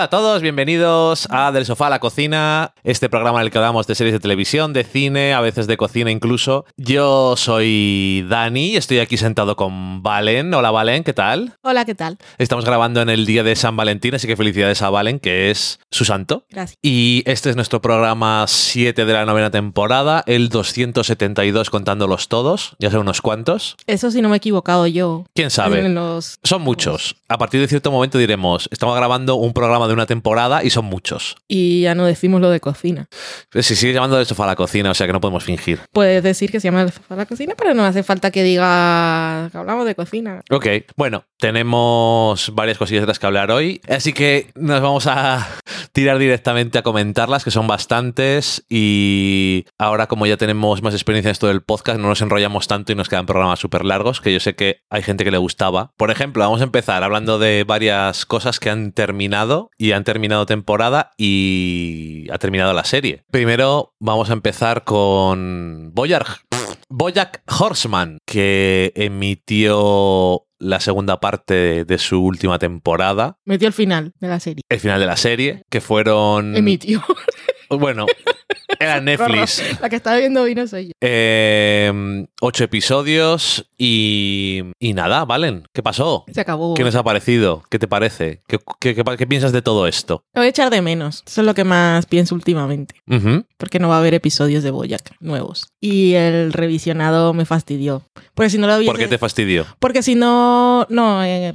Hola a todos, bienvenidos a Del Sofá a la Cocina, este programa en el que hablamos de series de televisión, de cine, a veces de cocina incluso. Yo soy Dani y estoy aquí sentado con Valen. Hola Valen, ¿qué tal? Hola, ¿qué tal? Estamos grabando en el día de San Valentín, así que felicidades a Valen, que es su santo. Gracias. Y este es nuestro programa 7 de la novena temporada, el 272 contándolos todos, ya sé unos cuantos. Eso sí no me he equivocado yo. ¿Quién sabe? Los- Son muchos. A partir de cierto momento diremos, estamos grabando un programa de una temporada y son muchos. Y ya no decimos lo de cocina. Pues Si sigue llamando del sofá a la cocina, o sea que no podemos fingir. Puedes decir que se llama el sofá a la cocina, pero no hace falta que diga que hablamos de cocina. Ok, bueno, tenemos varias cosillas de las que hablar hoy, así que nos vamos a tirar directamente a comentarlas, que son bastantes, y ahora como ya tenemos más experiencia en esto del podcast, no nos enrollamos tanto y nos quedan programas súper largos, que yo sé que hay gente que le gustaba. Por ejemplo, vamos a empezar hablando de varias cosas que han terminado y han terminado temporada y ha terminado la serie. Primero vamos a empezar con Boyarg. Bojack Horseman, que emitió la segunda parte de su última temporada, Metió el final de la serie. el final de la serie, que fueron... Emitió. Bueno, era Netflix. La que estaba viendo vino soy yo. Eh, ocho episodios y, y nada, Valen, ¿qué pasó? Se acabó. ¿Qué nos ha parecido? ¿Qué te parece? ¿Qué, qué- qué- qué piensas de todo esto? Lo voy a echar de menos. Eso es lo que más pienso últimamente. Porque no va a haber episodios de Boyac nuevos. Y el revisionado me fastidió. Porque si no lo hubiese... ¿Por qué te fastidió? Porque si no, no, eh,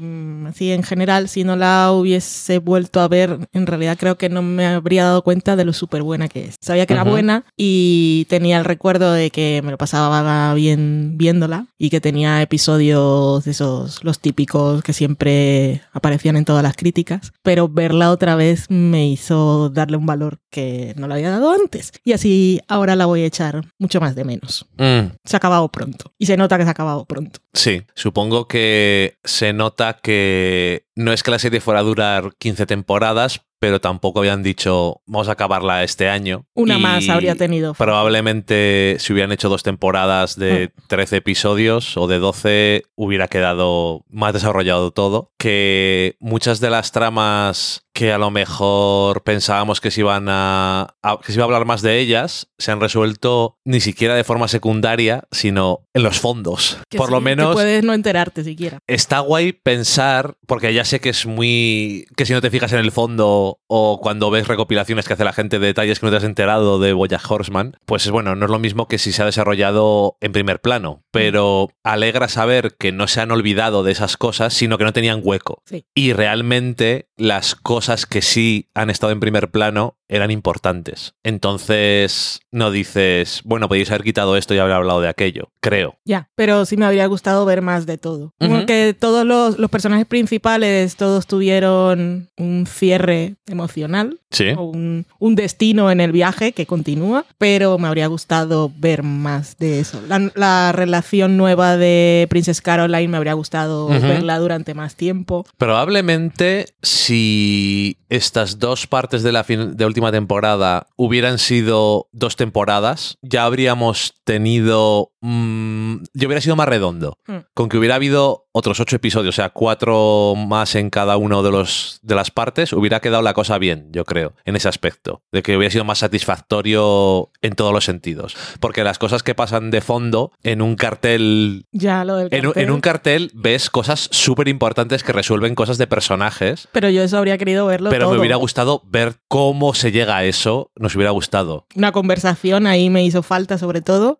así en general, si no la hubiese vuelto a ver, en realidad creo que no me habría dado cuenta de lo súper buena que es. Sabía que era Ujú. Buena y tenía el recuerdo de que me lo pasaba bien viéndola y que tenía episodios de esos, los típicos que siempre aparecían en todas las críticas, pero verla otra vez me hizo darle un valor que no le había dado antes. Y así ahora la voy a echar mucho más de menos. Mm. Se ha acabado pronto. Y se nota que se ha acabado pronto. Sí, supongo que se nota que no es que la serie fuera a durar 15 temporadas, pero tampoco habían dicho vamos a acabarla este año. Una Y más habría tenido. Probablemente si hubieran hecho dos temporadas de 13 episodios o de 12 hubiera quedado más desarrollado todo. Que muchas de las tramas que a lo mejor pensábamos que se iban a, a- que se iba a hablar más de ellas se han resuelto ni siquiera de forma secundaria, sino en los fondos. Que Por sí, lo que menos puedes no enterarte siquiera. está guay pensar, porque ya sé que es muy. que si no te fijas en el fondo o cuando ves recopilaciones que hace la gente de detalles que no te has enterado de Bojack Horseman, pues es bueno, no es lo mismo que si se ha desarrollado en primer plano, pero alegra saber que no se han olvidado de esas cosas, sino que no tenían hueco. Sí. Y realmente las cosas que sí han estado en primer plano eran importantes. Entonces no dices, bueno, podéis haber quitado esto y haber hablado de aquello, creo. Ya, pero sí me habría gustado ver más de todo. Ujú. que todos los, los personajes principales, todos tuvieron un cierre emocional Sí. o un, un destino en el viaje que continúa, pero me habría gustado ver más de eso. La, la relación nueva de Princess Caroline me habría gustado verla durante más tiempo. Probablemente si estas dos partes de la fin- de última temporada hubieran sido dos temporadas, ya habríamos tenido... mm, ya hubiera sido más redondo. Hmm. Con que hubiera habido otros ocho episodios, o sea, cuatro más en cada uno de, los, de las partes, hubiera quedado la cosa bien, yo creo, en ese aspecto. De que hubiera sido más satisfactorio en todos los sentidos. Porque las cosas que pasan de fondo en un cartel Ya lo del cartel. en un cartel ves cosas súper importantes que resuelven cosas de personajes, Pero yo eso habría querido verlo pero me hubiera gustado ver cómo se llega a eso, nos hubiera gustado. Una conversación ahí me hizo falta sobre todo.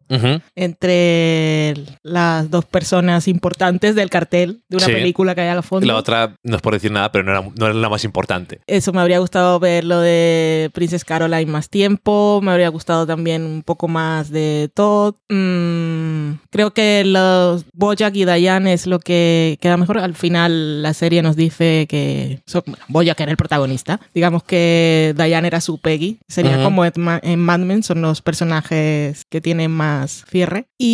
Entre las dos personas importantes del cartel de una Sí. película que hay al fondo. la otra, no es por decir nada, pero no era, no era la más importante. Eso me habría gustado ver lo de Princess Caroline más tiempo. Me habría gustado también un poco más de Todd. Mm, creo que los Bojack y Diane es lo que queda mejor. Al final la serie nos dice que son, bueno, Bojack era el protagonista. Digamos que Diane era su Peggy. Sería Ujú. como en Ma- en Mad Men, son los personajes que tienen más cierre. Y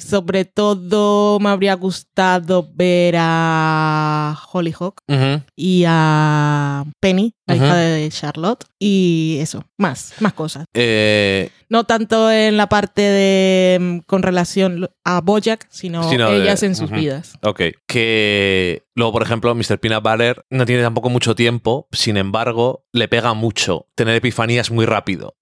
sobre todo me habría gustado ver a Hollyhock Ujú. y a Penny la hija de Charlotte. Y eso, más, más cosas. Eh, No tanto en la parte de mm, con relación a Bojack, sino, Sino de- ellas en sus vidas. ok. Que luego, por ejemplo, Mr. Peanut Butter no tiene tampoco mucho tiempo, sin embargo, le pega mucho tener epifanías muy rápido.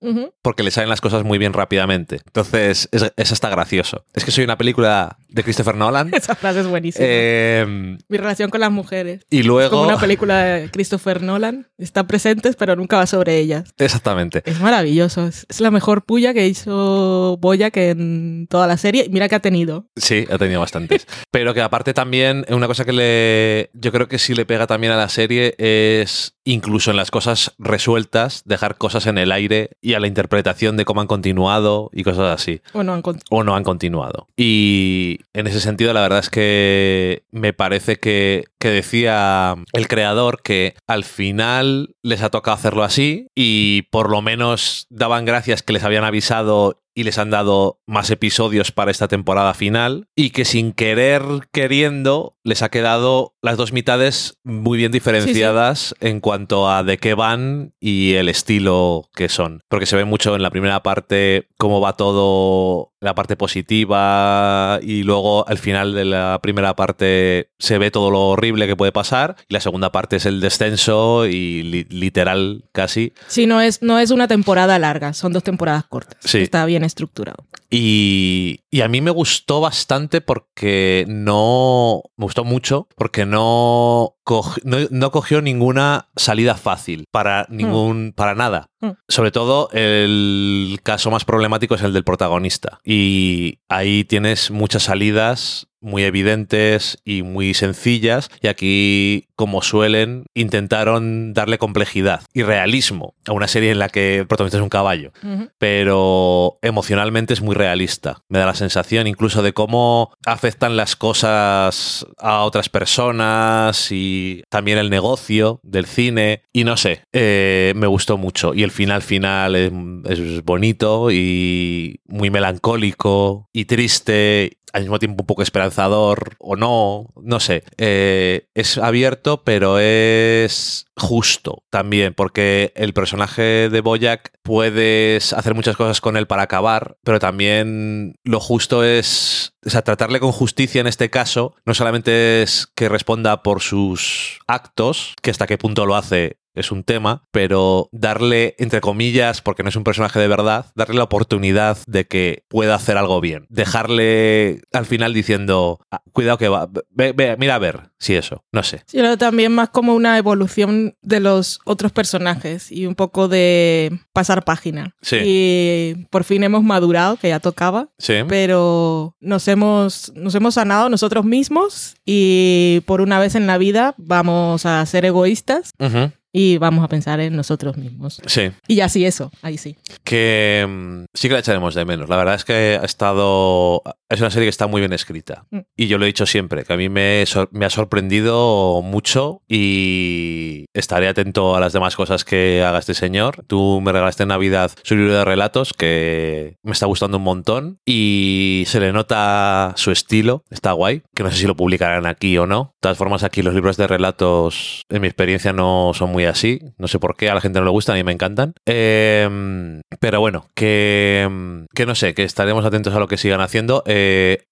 Porque le salen las cosas muy bien rápidamente. Entonces, es, es hasta gracioso. Es que soy una película de Christopher Nolan. Esa frase es buenísima. eh, Mi relación con las mujeres. y Es como luego... una película de Christopher Nolan. Están presentes, pero nunca va sobre ellas. Exactamente. Es maravilloso. Es, es la mejor puya que hizo Boyack en toda la serie. Mira que ha tenido. Sí, ha tenido bastantes. Pero que aparte también, una cosa que le. Yo creo que sí le pega también a la serie es incluso en las cosas resueltas, dejar cosas en el aire y a la interpretación de cómo han continuado y cosas así. Bueno, han cont- o no han continuado. Y en ese sentido, la verdad es que me parece que, que decía el creador que al final les ha tocado hacerlo así y por lo menos daban gracias que les habían avisado y les han dado más episodios para esta temporada final y que sin querer queriendo les ha quedado las dos mitades muy bien diferenciadas en cuanto a de qué van y el estilo que son. Porque se ve mucho en la primera parte cómo va todo, la parte positiva y luego al final de la primera parte se ve todo lo horrible que puede pasar y la segunda parte es el descenso y li- literal casi Sí, no es, no es una temporada larga, son dos temporadas cortas. Sí. Está bien estructurado. Y, y a mí me gustó bastante porque no. Me gustó mucho porque no, cogi- no, no cogió ninguna salida fácil para ningún. para nada. Mm. Sobre todo el caso más problemático es el del protagonista. Y ahí tienes muchas salidas muy evidentes y muy sencillas. Y aquí, como suelen, intentaron darle complejidad y realismo a una serie en la que el protagonista es un caballo pero emocionalmente es muy realista. Me da la sensación incluso de cómo afectan las cosas a otras personas y también el negocio del cine. Y no sé, eh, me gustó mucho. Y el final final es, bonito y muy melancólico y triste. Al mismo tiempo un poco esperanzador o no, no sé. Eh, es abierto, pero es justo también, porque el personaje de Boyack puedes hacer muchas cosas con él para acabar, pero también lo justo es, o sea, tratarle con justicia en este caso, no solamente es que responda por sus actos, que hasta qué punto lo hace es un tema, pero darle, entre comillas, porque no es un personaje de verdad, darle la oportunidad de que pueda hacer algo bien. Dejarle al final diciendo, "Ah, cuidado que va, ve- ve- mira a ver, si eso, no sé. Sí, lo también más como una evolución de los otros personajes y un poco de pasar página. Sí. Y por fin hemos madurado, que ya tocaba, Sí. pero nos hemos, nos hemos sanado nosotros mismos y por una vez en la vida vamos a ser egoístas Ujú. Y vamos a pensar en nosotros mismos. Sí. Y ya sí, eso, ahí sí. que mm, sí que la echaremos de menos. La verdad es que ha estado. Es una serie que está muy bien escrita. Mm. Y yo lo he dicho siempre, que a mí me, ha sorprendido mucho y estaré atento a las demás cosas que haga este señor. Tú me regalaste en Navidad su libro de relatos, que me está gustando un montón y se le nota su estilo. Está guay, que no sé si lo publicarán aquí o no. De todas formas, aquí los libros de relatos, en mi experiencia, no son muy así. No sé por qué, a la gente no le gustan y me encantan. Eh, pero bueno, que, que no sé, que estaremos atentos a lo que sigan haciendo. Eh,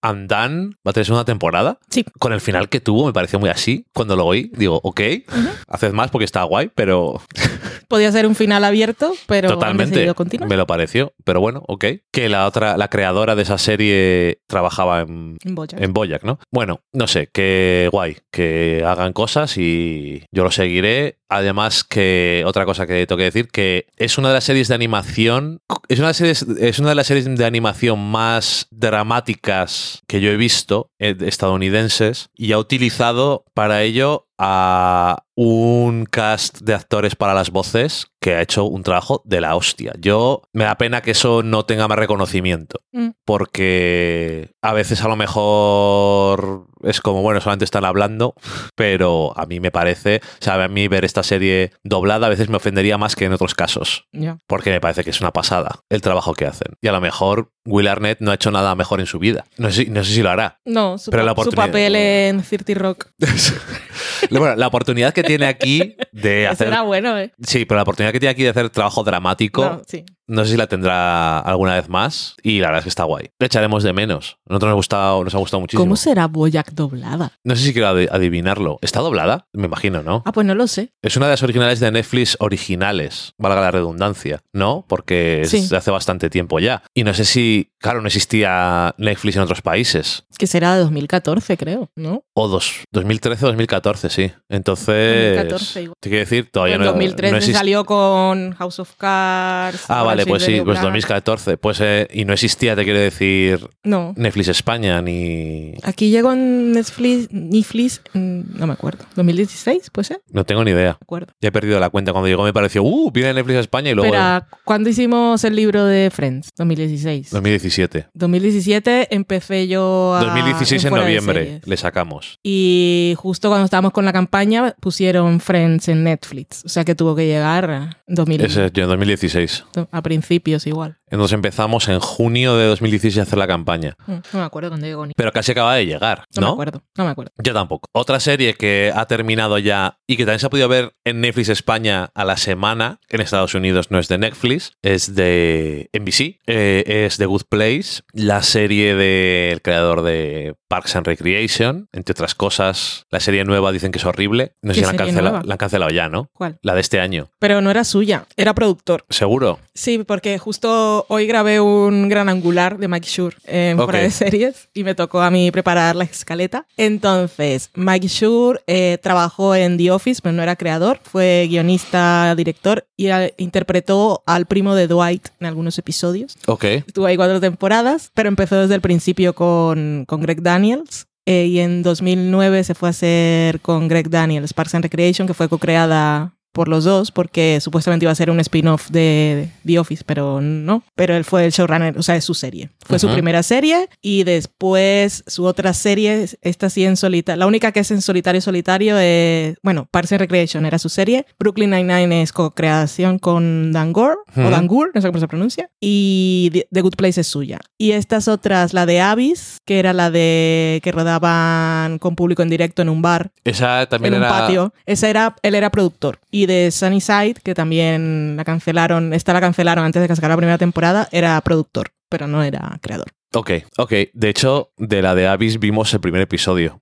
Andan va a tener segunda temporada. Sí. Con el final que tuvo me pareció muy así. Cuando lo oí, digo, ok, haced más porque está guay, pero Podía ser un final abierto, pero han totalmente decidido continuar me lo pareció. Pero bueno, ok. Que la otra, la creadora de esa serie trabajaba en, en Bojack. en Boyac, ¿no? Bueno, no sé, que guay, que hagan cosas y yo lo seguiré. Además que otra cosa que tengo que decir que es una de las series de animación, es una de las series, es una de las series de animación más dramáticas que yo he visto eh, estadounidenses y ha utilizado para ello a un cast de actores para las voces que ha hecho un trabajo de la hostia. Yo me da pena que eso no tenga más reconocimiento Mm. porque a veces a lo mejor es como, bueno, solamente están hablando, pero a mí me parece, o sea, a mí ver esta serie doblada a veces me ofendería más que en otros casos, porque me parece que es una pasada el trabajo que hacen. Y a lo mejor Will Arnett no ha hecho nada mejor en su vida. No sé, si- no sé si lo hará. No, su, Pero la su papel en 30 Rock. Bueno, la oportunidad que tiene aquí de Eso hacer. era bueno, ¿eh? Sí, pero la oportunidad que tiene aquí de hacer trabajo dramático, no, sé si la tendrá alguna vez más. Y la verdad es que está guay. Le echaremos de menos. A nosotros nos, gusta, nos ha gustado muchísimo. ¿Cómo será Boyack doblada? No sé si quiero adi- adivinarlo. ¿Está doblada? Me imagino, ¿no? Ah, pues no lo sé. Es una de las originales de Netflix originales, valga la redundancia, ¿no? Porque es Sí. de hace bastante tiempo ya. Y no sé si, claro, no existía Netflix en otros países. Que será de 2014, creo, ¿no? O dos, 2013 o 2014, sí. Entonces, 2014 igual. te quiero decir, todavía en no, 2013 no salió con House of Cards. Ah, vale, pues sí, pues New Black. 2014. Pues, eh, y no existía, te quiero decir, No. Netflix España ni... Aquí llegó en Netflix, Netflix, mm, no me acuerdo. ¿2016? Puede ser, no tengo ni idea. me acuerdo. Ya he perdido la cuenta. Cuando llegó me pareció, uh, viene Netflix España y luego... Pero, ¿cuándo hicimos el libro de Friends? 2016. 2017. 2017 empecé yo a... 2016 en de noviembre le sacamos. Y justo cuando estábamos con la campaña pusieron Friends en Netflix. O sea que tuvo que llegar a, 2000, Ese, yo en 2016. a principios igual. Entonces empezamos en junio de 2016 a hacer la campaña. Mm, No me acuerdo cuando llegó ni. Pero casi acaba de llegar, No, me ¿no? acuerdo, no me acuerdo. Yo tampoco. Otra serie que ha terminado ya y que también se ha podido ver en Netflix España a la semana, en Estados Unidos no es de Netflix, es de NBC, eh, es The Good Place, la serie del creador de Parks and Recreation, entre otras cosas. La serie nueva dicen que es horrible. No sé ¿Qué si la han, cancelado, la han cancelado ya, ¿no? ¿Cuál? La de este año. Pero no era suya, era productor. ¿Seguro? Sí, porque justo hoy grabé un gran angular de Mike Shure en Ok. fuera de series y me tocó a mí preparar la escaleta. Entonces, Mike Shure eh, trabajó en The Office, pero no era creador, fue guionista, director y interpretó al primo de Dwight en algunos episodios. Ok. Estuvo ahí cuatro temporadas, pero empezó desde el principio con, con Greg Daniels. eh, y en 2009 se fue a hacer con Greg Daniels Parks and Recreation, que fue co-creada por los dos, porque supuestamente iba a ser un spin-off de The Office, pero no. Pero él fue el showrunner, o sea, es su serie. Fue su Ujú. primera serie y después su otra serie, esta sí en solitario. La única que es en solitario solitario es, bueno, Parks and Recreation era su serie. Brooklyn Nine-Nine es co-creación con Dan Gore, o Ujú. Dan Gur, no sé cómo se pronuncia. Y The- Good Place es suya. Y estas otras, la de Abyss, que era la de que rodaban con público en directo en un bar, Esa también en un era... patio. Esa era, él era productor. Y de Sunnyside, que también la cancelaron, esta la cancelaron antes de que sacara la primera temporada, era productor, pero no era creador. Ok, ok. De hecho, de la de Abyss vimos el primer episodio.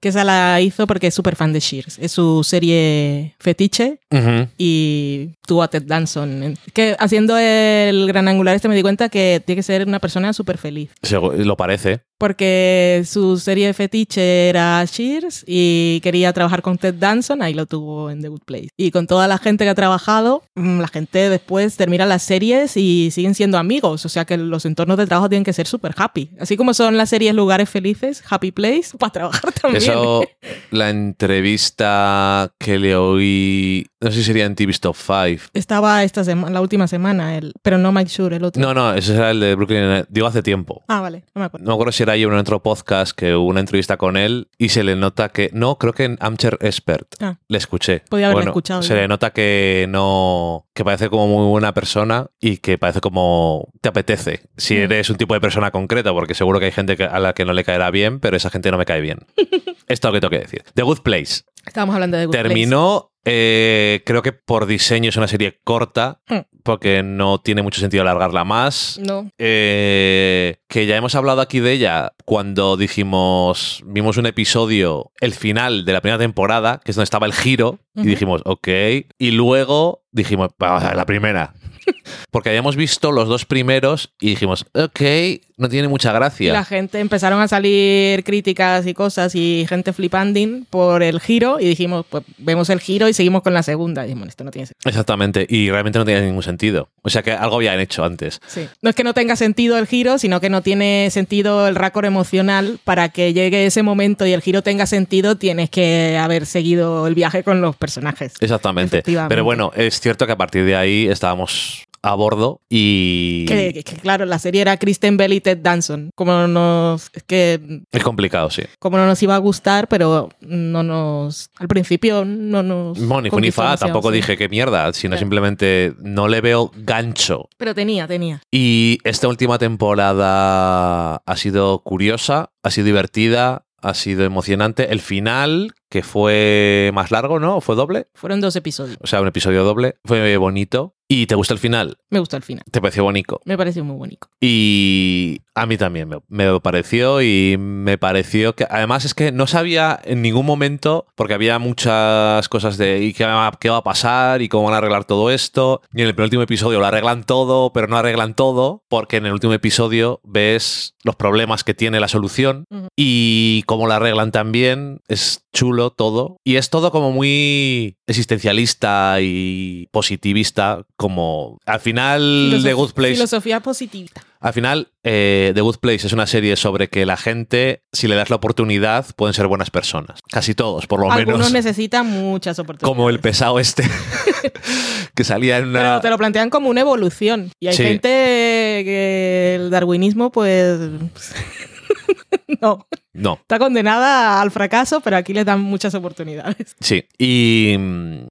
Que esa la hizo porque es súper fan de Shears. Es su serie fetiche Ujú. y tuvo a Ted Danson. Que haciendo el gran angular este me di cuenta que tiene que ser una persona súper feliz. Lo parece. Porque su serie fetiche era Shears y quería trabajar con Ted Danson, ahí lo tuvo en The Good Place. Y con toda la gente que ha trabajado, mm, la gente después termina las series y siguen siendo amigos. O sea que los entornos de trabajo tienen que ser súper happy. Así como son las series lugares felices, Happy Place, para trabajar también. Eso, la entrevista que le oí, no sé si sería en TV's Top 5. Estaba esta semana, la última semana, el, pero no Mike Shure, el otro. No, no, ese era el de Brooklyn. Digo hace tiempo. Ah, vale, no me acuerdo. No me acuerdo si era yo en otro podcast que hubo una entrevista con él y se le nota que. No, creo que en Amcher Expert Ah. le escuché. Podía haberlo Bueno, escuchado Se le nota que no. que parece como muy buena persona y que parece como. te apetece. Si Mm. eres un tipo de persona concreta, porque seguro que hay gente a la que no le caerá bien, pero esa gente no me cae bien. Esto es lo que tengo que decir. The Good Place. Estábamos hablando de Good Place. Terminó, eh, creo que por diseño es una serie corta, Mm. porque no tiene mucho sentido alargarla más. No, Eh, que ya hemos hablado aquí de ella cuando dijimos, vimos un episodio, el final de la primera temporada, que es donde estaba el giro, y dijimos, ok, y luego dijimos, vamos a ver la primera. Porque habíamos visto los dos primeros y dijimos, ok, no tiene mucha Y gracia. la gente empezaron a salir críticas y cosas y gente flipanding por el giro y dijimos, pues vemos el giro y seguimos con la segunda. Y dijimos, esto no tiene sentido. Exactamente, y realmente no tenía ningún sentido. O sea que algo habían hecho antes. Sí. No es que no tenga sentido el giro, sino que no tiene sentido el récord emocional. Para que llegue ese momento y el giro tenga sentido, tienes que haber seguido el viaje con los personajes. Exactamente. Pero bueno, es cierto que a partir de ahí estábamos a bordo y Que, que- que, claro, la serie era Kristen Bell y Ted Danson. Como nos. Es que. es complicado, sí. Como no nos iba a gustar, pero no nos. Al principio no nos. Bueno, ni tampoco sí. dije que mierda, sino simplemente no le veo gancho. Pero tenía, tenía. Y esta última temporada ha sido curiosa, ha sido divertida, ha sido emocionante. El final, que fue más largo, ¿no? ¿Fue doble? Fueron dos episodios. O sea, un episodio doble. Fue bonito. ¿Y te gusta el final? Me gustó el final. ¿Te pareció bonito? Me pareció muy bonito. Y a mí también me, me pareció y me pareció que además es que no sabía en ningún momento, porque había muchas cosas de ¿y qué, va- qué va a pasar? ¿Y cómo van a arreglar todo esto? Y en el penúltimo episodio lo arreglan todo, pero no arreglan todo, porque en el último episodio ves los problemas que tiene la solución y cómo la arreglan también. Es chulo todo. Y es todo como muy existencialista y positivista, como al final Filosof- The Good Place Filosofía positivista. Al final, eh, The Good Place es una serie sobre que la gente, si le das la oportunidad, pueden ser buenas personas. Casi todos, por lo Algunos menos. necesitan muchas oportunidades. Como el pesado este que salía en una. Pero te lo plantean como una evolución. Y hay Sí. gente que el darwinismo, pues. no. No, Está condenada al fracaso, pero aquí le dan muchas oportunidades. sí. Y,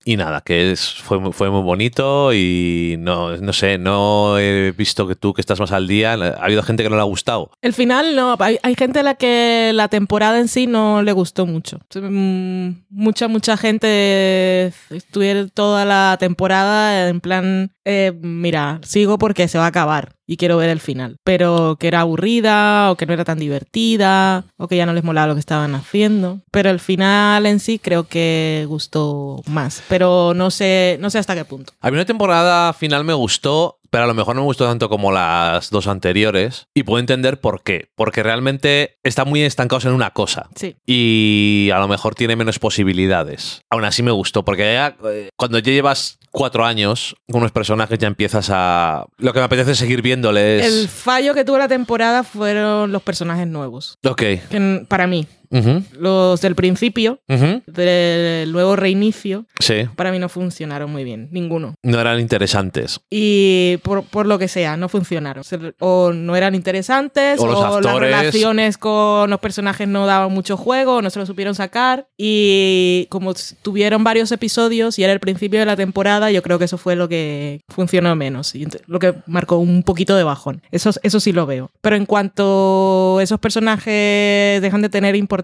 y nada, que es, fue, muy- fue muy bonito y no, no sé, no he visto que tú que estás más al día, ha habido gente que no le ha gustado. El final, no. Hay, hay gente a la que la temporada en sí no le gustó mucho. Mm, Mucha, mucha gente estuviera toda la temporada en plan, eh, mira, sigo porque se va a acabar y quiero ver el final. Pero que era aburrida o que no era tan divertida o que ya no les molaba lo que estaban haciendo. Pero el final en sí creo que gustó más. Pero no sé, no sé hasta qué punto. A mí una temporada final me gustó, pero a lo mejor no me gustó tanto como las dos anteriores. Y puedo entender por qué. Porque realmente están muy estancados en una cosa. Sí. Y a lo mejor tiene menos posibilidades. Aún así me gustó, porque ya, eh, cuando ya llevas cuatro años con unos personajes ya empiezas a... Lo que me apetece seguir viéndoles... El fallo que tuvo la temporada fueron los personajes nuevos. Ok. Que para mí, Ujú, los del principio, ujú. del nuevo reinicio, Sí. para mí no funcionaron muy bien, ninguno. No eran interesantes. Y por, por lo que sea, no funcionaron. O no eran interesantes, O los las actores. relaciones con los personajes no daban mucho juego, no se lo supieron sacar. Y como tuvieron varios episodios y era el principio de la temporada, yo creo que eso fue lo que funcionó menos. Y lo que marcó un poquito de bajón. Eso, eso sí lo veo. Pero en cuanto esos personajes dejan de tener importancia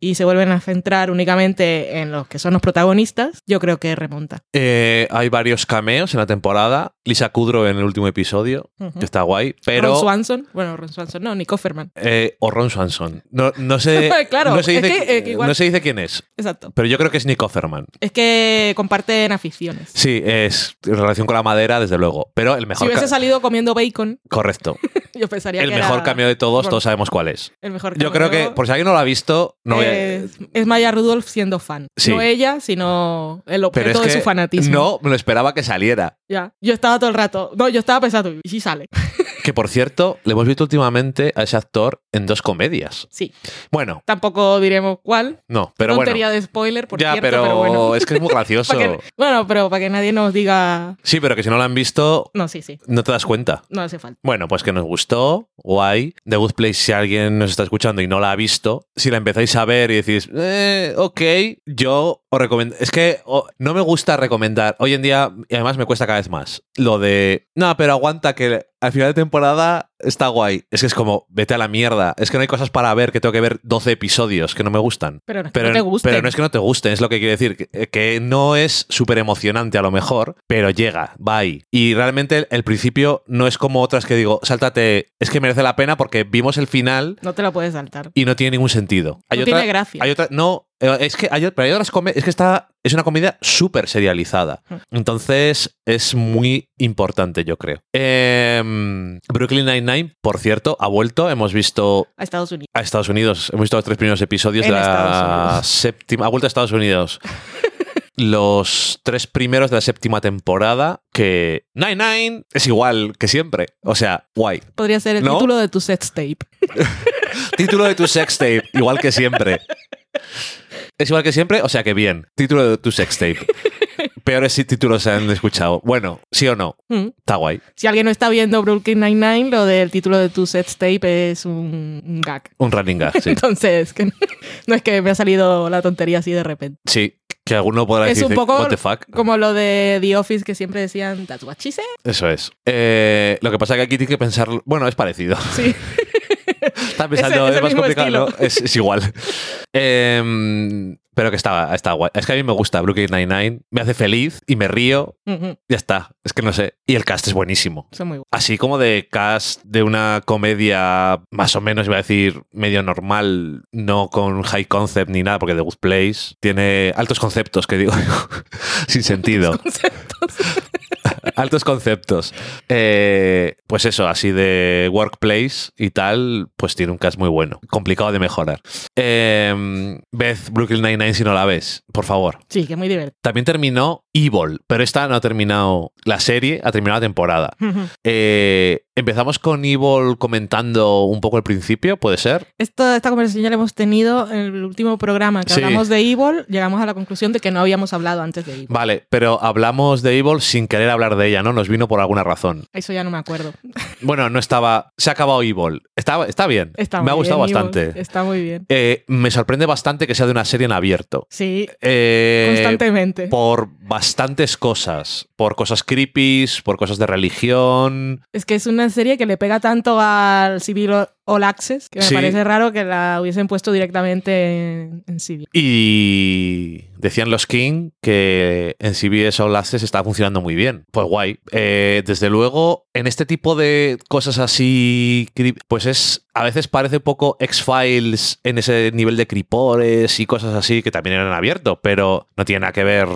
y se vuelven a centrar únicamente en los que son los protagonistas, yo creo que remonta. Eh, hay varios cameos en la temporada. Lisa Kudrow en el último episodio, que está guay. Pero... Ron Swanson, bueno, Ron Swanson, no, Nick Offerman. Eh, o Ron Swanson. No, no sé. Claro, no se es dice, que, eh, que igual- no se dice quién es. Exacto. Pero yo creo que es Nick Offerman. Es que comparten aficiones. Sí, es en relación con la madera, desde luego. Pero el Si mejor. hubiese ca- salido comiendo bacon, Correcto. yo pensaría El que mejor era cambio de todos, todos sabemos cuál es. El mejor Yo creo que, por si alguien no lo ha visto, no voy a- es, es Maya Rudolph siendo fan. Sí. No ella, sino el Pero objeto es de que su fanatismo. no me lo esperaba que saliera. Ya. Yo estaba todo el rato. No, yo estaba pensando, ¿y si sale? Que por cierto, le hemos visto últimamente a ese actor en dos comedias. Sí. Bueno, Tampoco diremos cuál. no, pero bueno. Tontería de spoiler, por Ya, cierto, pero, pero, bueno. es que es muy gracioso. Que- bueno, pero para que nadie nos diga. Sí, pero que si no lo han visto, No, sí, sí. no te das cuenta. No hace falta. Bueno, pues que nos gustó, guay. The Good Place, si alguien nos está escuchando y no la ha visto, si la empezáis a ver y decís, eh, ok, yo os recomiendo. Es que oh, no me gusta recomendar. Hoy en día, y además me cuesta cada vez más, lo de, no, pero aguanta que al final de temporada está guay. Es que es como, vete a la mierda. Es que no hay cosas para ver que tengo que ver 12 episodios que no me gustan. Pero no es que Pero, no te guste. pero no es que no te gusten, es lo que quiere decir. Que, que no es súper emocionante a lo mejor, pero llega, va ahí. Y realmente el, el principio no es como otras que digo, sáltate, es que merece la pena porque vimos el final No te lo puedes saltar. y no tiene ningún sentido. No tiene gracia. Hay otra, no, eh, es que hay, pero hay otras comedias, es que está, es una comedia súper serializada. Mm. Entonces es muy importante, yo creo. Em, Brooklyn Nine-Nine, por cierto, ha vuelto, hemos visto A Estados Unidos. a Estados Unidos. Hemos visto los tres primeros episodios En de la séptima. Ha vuelto a Estados Unidos. los tres primeros de la séptima temporada. Que Nine Nine es igual que siempre. O sea, guay. Podría ser el ¿No? título de tu set tape. Título de tu sextape, igual que siempre. Es igual que siempre, o sea que bien. Título de tu sextape. Peores títulos se han escuchado. Bueno, sí o no. Mm. Está guay. Si alguien no está viendo Brooklyn Nine-Nine, lo del título de tu set tape es un, un gag. Un running gag, sí. Entonces, que no, no es que me ha salido la tontería así de repente. Sí. Que alguno podrá Es decir, un poco what the fuck. como lo de The Office que siempre decían, that's what she said. Eso es. Eh, lo que pasa es que aquí tiene que pensar. Bueno, es parecido. Sí. estaba pensando, es más complicado. ¿no? Es, es igual. Em, pero que estaba, está guay. Es que a mí me gusta Brooklyn Nine-Nine, me hace feliz y me río. Ya está. Es que no sé. Y el cast es buenísimo. Son muy. Así como de cast de una comedia más o menos, iba a decir, medio normal, no con high concept ni nada, porque The Good Place tiene altos conceptos, que digo, sin sentido. Altos conceptos. Eh, pues eso, así de workplace y tal, pues tiene un cast muy bueno. Complicado de mejorar. Eh, Beth, Brooklyn Nine-Nine, si no la ves, por favor. Sí, que es muy divertido. También terminó Evil, pero esta no ha terminado la serie, ha terminado la temporada. Eh, empezamos con Evil comentando un poco el principio, ¿puede ser? Esta conversación ya la hemos tenido en el último programa que Sí. hablamos de Evil. Llegamos a la conclusión de que no habíamos hablado antes de Evil. Vale, pero hablamos de Evil sin querer hablar de ella, ¿no? Nos vino por alguna razón. Eso ya no me acuerdo. Bueno, no estaba. Se ha acabado Evil. Está, está bien. Está Me ha gustado bien, Evil. bastante. Está muy bien. Eh, me sorprende bastante que sea de una serie en abierto. Sí, Eh, constantemente. Por bastantes cosas. Por cosas creepy, por cosas de religión. Es que es una serie que le pega tanto al Civil All Access que me Sí. parece raro que la hubiesen puesto directamente en, en Civil. Y decían los King que en CBS All Access está funcionando muy bien. Pues guay. Eh, desde luego, en este tipo de cosas así, pues es. A veces parece un poco X-Files en ese nivel de cripores y cosas así que también eran abiertos, pero no tiene nada que ver.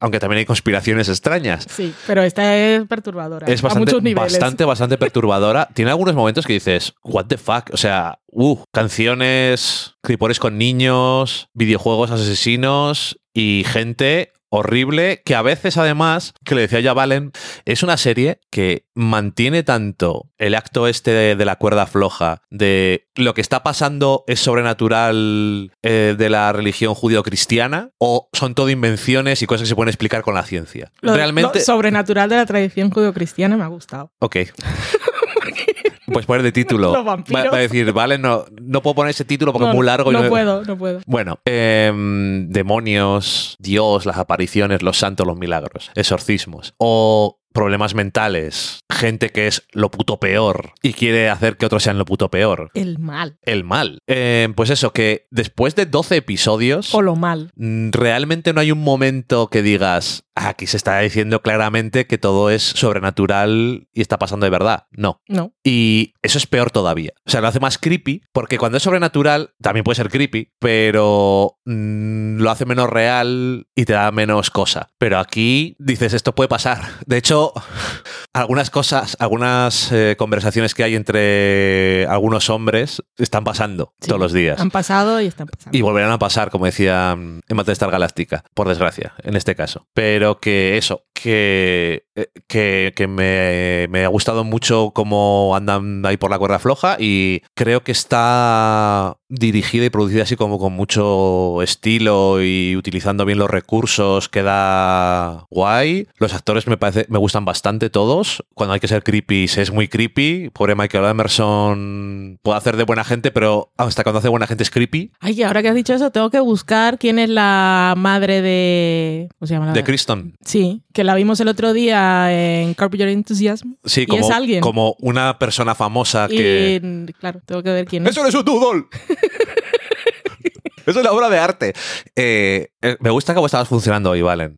Aunque también hay conspiraciones extrañas. Sí, pero esta es perturbadora. Es a bastante, muchos niveles. bastante, bastante perturbadora. Tiene algunos momentos que dices, what the fuck? O sea, uh, canciones, cripores con niños, videojuegos asesinos y gente horrible que a veces además, que le decía ya Valen, es una serie que mantiene tanto el acto este de, de la cuerda floja, de lo que está pasando es sobrenatural eh, de la religión judío-cristiana o son todo invenciones y cosas que se pueden explicar con la ciencia. Lo, Realmente... lo sobrenatural de la tradición judio-cristiana me ha gustado. Ok. Pues poner de título. Los vampiros. Va, va a decir, vale, no, no puedo poner ese título porque No, es muy largo. y No no- puedo, no puedo. Bueno, em, demonios, Dios, las apariciones, los santos, los milagros, exorcismos. O problemas mentales, gente que es lo puto peor y quiere hacer que otros sean lo puto peor. El mal. El mal. Em, pues eso, que después de 12 episodios... O lo mal. Mm, Realmente no hay un momento que digas, "Ah, aquí se está diciendo claramente que todo es sobrenatural y está pasando de verdad. No. No. Y eso es peor todavía. O sea, lo hace más creepy, porque cuando es sobrenatural también puede ser creepy, pero mm, lo hace menos real y te da menos cosa. Pero aquí dices, esto puede pasar. De hecho, algunas cosas, algunas eh, conversaciones que hay entre algunos hombres están pasando Sí. todos los días. Han pasado y están pasando. Y volverán a pasar, como decía mm, en Battlestar Galáctica, por desgracia, en este caso. Pero que eso, que, eh, que, que me, me ha gustado mucho cómo andan ahí por la cuerda floja y creo que está dirigida y producida así como con mucho estilo y utilizando bien los recursos, queda guay. Los actores me parece, me gustan bastante todos. Cuando hay que ser creepy, se es muy creepy. Pobre Michael Emerson puede hacer de buena gente, pero hasta cuando hace buena gente es creepy. Ay, ahora que has dicho eso, tengo que buscar quién es la madre de. ¿Cómo se llama? la- De Criston. Sí, que la vimos el otro día en Curb Your Enthusiasm. Sí, Y como, es alguien. como una persona famosa que. Y claro, tengo que ver quién es. ¡Eso no es un doodle! Es la obra de arte. Eh, eh, me gusta cómo estabas funcionando hoy, Valen.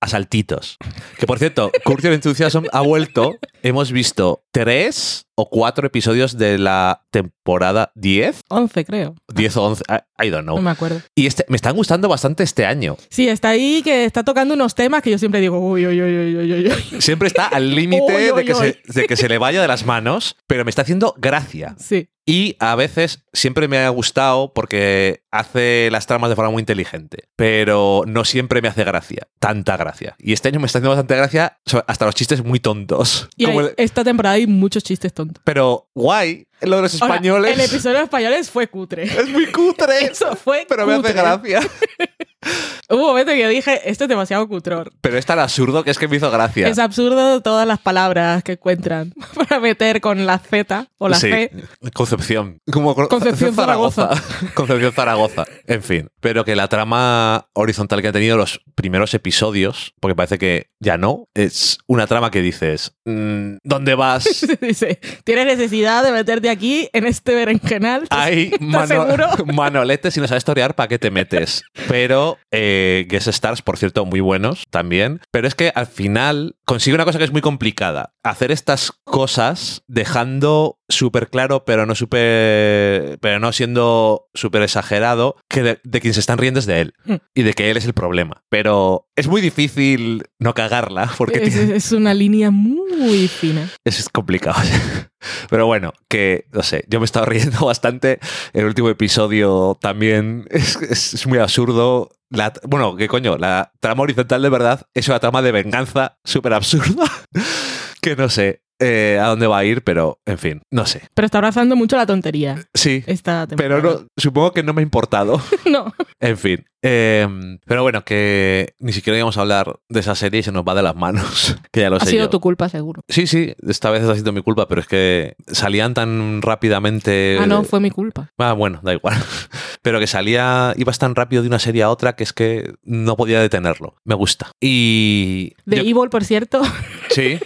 A saltitos. Que por cierto, Curb Your Enthusiasm ha vuelto. Hemos visto tres o cuatro episodios de la temporada 10. 11, creo. 10 o 11. I, don't No know. me acuerdo. Y este, me están gustando bastante este año. Sí, está ahí que está tocando unos temas que yo siempre digo, uy, uy, uy, uy, uy, uy. Siempre está al límite de, que se- de que se le vaya de las manos, pero me está haciendo gracia. Sí. Y a veces siempre me ha gustado porque hace las tramas de forma muy inteligente, pero no siempre me hace gracia, tanta gracia. Y este año me está haciendo bastante gracia, hasta los chistes muy tontos. Y Como hay- el- esta temporada hay muchos chistes tontos. pero guay, lo de los Ahora, españoles el episodio de españoles fue cutre. es muy cutre, Eso fue pero me hace cutre. gracia. Hubo un momento que yo dije, esto es demasiado cutrón. Pero es tan absurdo que es que me hizo gracia. Es absurdo todas las palabras que encuentran para meter con la Z o la Sí. G. Concepción. Como Concepción Zaragoza. Concepción Zaragoza. En fin. Pero que la trama horizontal que han tenido los primeros episodios, porque parece que ya no, es una trama que dices, mm, ¿dónde vas? Dice, ¿tienes necesidad de meterte aquí en este berenjenal? Hay ¿Estás seguro? manoletes y no sabes torear para qué te metes. Pero eh, guest stars, por cierto, muy buenos también. Pero es que al final consigue una cosa que es muy complicada. Hacer estas cosas dejando súper claro, pero no súper. pero no siendo súper exagerado, que de, de quien se están riendo es de él. Hmm. Y de que él es el problema. Pero es muy difícil no cagarla, porque Es, tiene- es una línea muy fina. es, es complicado. Pero bueno, que no sé, yo me he estado riendo bastante. El último episodio también es, es- es muy absurdo. La, bueno, ¿qué coño? La trama horizontal de verdad es una trama de venganza súper absurda. que no sé eh, a dónde va a ir, pero en fin, no sé. Pero está abrazando mucho la tontería Sí, esta pero no, supongo que no me ha importado. no. En fin. eh, pero bueno, que ni siquiera íbamos a hablar de esa serie y se nos va de las manos. Que ya lo Ha sé sido yo. tu culpa, seguro. Sí, sí, esta vez ha sido mi culpa, pero es que salían tan rápidamente. ah, no, fue mi culpa. Ah, bueno, da igual. Pero que salía, ibas tan rápido de una serie a otra que es que no podía detenerlo. Me gusta. Y. De yo- Evil, por cierto, Sí,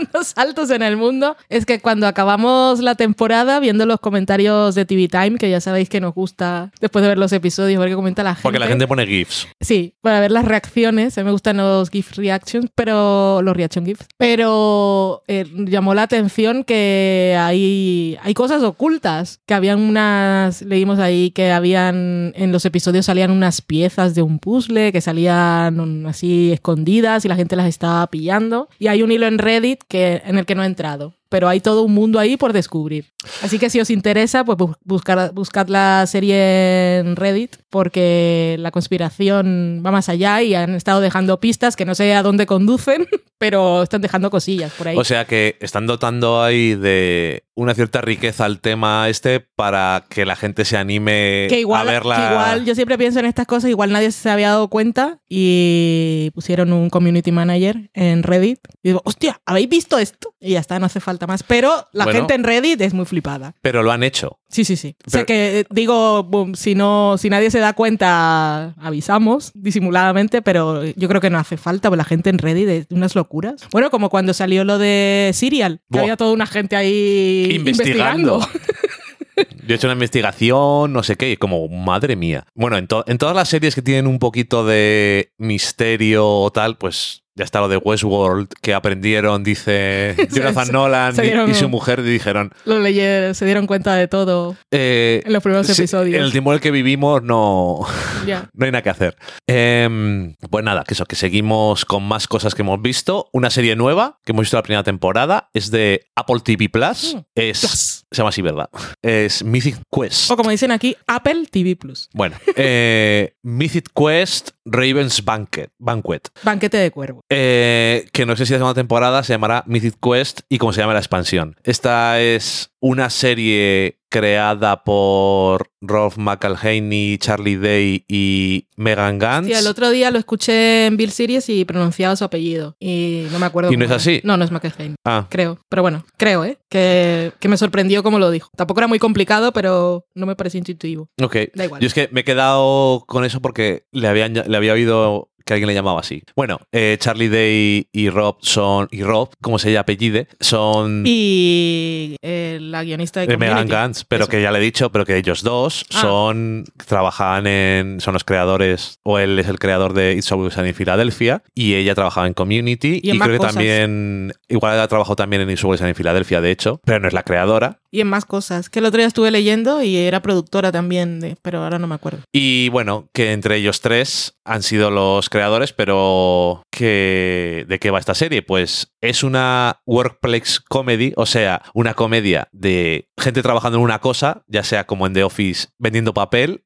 dando saltos en el mundo, es que cuando acabamos la temporada, viendo los comentarios de TV Time, que ya sabéis que nos gusta después de ver los episodios, ver qué comenta la gente. porque la gente pone GIFs. Sí, para ver las reacciones. A mí me gustan los GIF reactions, pero los reaction GIFs. Pero eh, llamó la atención que hay, hay cosas ocultas. Que habían unas. Leímos ahí que habían. En los episodios salían unas piezas de un puzzle que salían así escondidas y la gente las estaba pillando. Y hay un hilo en Reddit que, en el que no he entrado. Pero hay todo un mundo ahí por descubrir. Así que si os interesa, pues bu- buscar, buscad la serie en Reddit, porque la conspiración va más allá y han estado dejando pistas que no sé a dónde conducen, pero están dejando cosillas por ahí. O sea que están dotando ahí de una cierta riqueza al tema este para que la gente se anime que igual, a verla. que igual, yo siempre pienso en estas cosas, igual nadie se había dado cuenta y pusieron un community manager en Reddit. Y digo, hostia, ¿habéis visto esto? Y ya está, no hace falta más. Pero la Bueno. gente en Reddit es muy flipada. Pero lo han hecho. Sí, sí, sí. O sea Pero- que eh, digo, boom, si no, si nadie se da cuenta, avisamos disimuladamente, pero yo creo que no hace falta, porque la gente en Reddit es unas locuras. Bueno, como cuando salió lo de Serial, que había toda una gente ahí Investigando. investigando. Yo he hecho una investigación, no sé qué, y como, madre mía. Bueno, en, to- en todas las series que tienen un poquito de misterio o tal, pues ya está lo de Westworld, que aprendieron, dice Jonathan se- Nolan se y- dieron- y, su mujer, dijeron, Lo leyeron, se dieron cuenta de todo eh, en los primeros episodios. en el tiempo en el que vivimos no, no hay nada que hacer. Em, pues nada, que eso, que seguimos con más cosas que hemos visto. Una serie nueva que hemos visto la primera temporada es de Apple TV Plus. Mm, Es, Plus. Se llama así, ¿verdad? Es Mythic Quest. O como dicen aquí, Apple TV Plus. Bueno, eh, Mythic Quest Raven's Banquet, Banquet. Banquete de cuervo. Eh, que no sé si la segunda temporada se llamará Mythic Quest y cómo se llama la expansión. Esta es una serie creada por Rolf McElhaney, Charlie Day y Megan Gantz. Sí, el otro día lo escuché en Bill Series y pronunciaba su apellido. Y no me acuerdo. ¿Y no cómo es era. así? No, no es McElhaney. Ah, Creo. Pero bueno, creo, ¿eh? Que, que me sorprendió como lo dijo. Tampoco era muy complicado, pero no me pareció intuitivo. ok. Da igual. Yo es que me he quedado con eso porque le, habían, le había oído que alguien le llamaba así. Bueno, eh, Charlie Day y Rob son. Y Rob, como se llama apellide, son. Y eh, la guionista de de Megan Community. Gantz, pero Eso. que ya le he dicho, pero que ellos dos Ah. son trabajaban en son los creadores o él es el creador de It's Always Sunny en Filadelfia y ella trabajaba en Community Y en creo que también igual ha trabajado también en It's Always Sunny en Filadelfia, de hecho, pero no es la creadora. Y en más cosas. Que el otro día estuve leyendo y era productora también, de, pero ahora no me acuerdo. Y bueno, que entre ellos tres han sido los creadores, pero que ¿de qué va esta serie? Pues es una workplace comedy, o sea, una comedia de gente trabajando en una cosa, ya sea como en The Office vendiendo papel,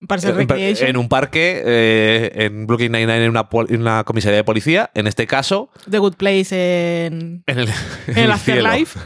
en, un parque, eh, en Brooklyn Nine-Nine en una, pol- en una comisaría de policía, en este caso, The Good Place en, en el, el. Afterlife.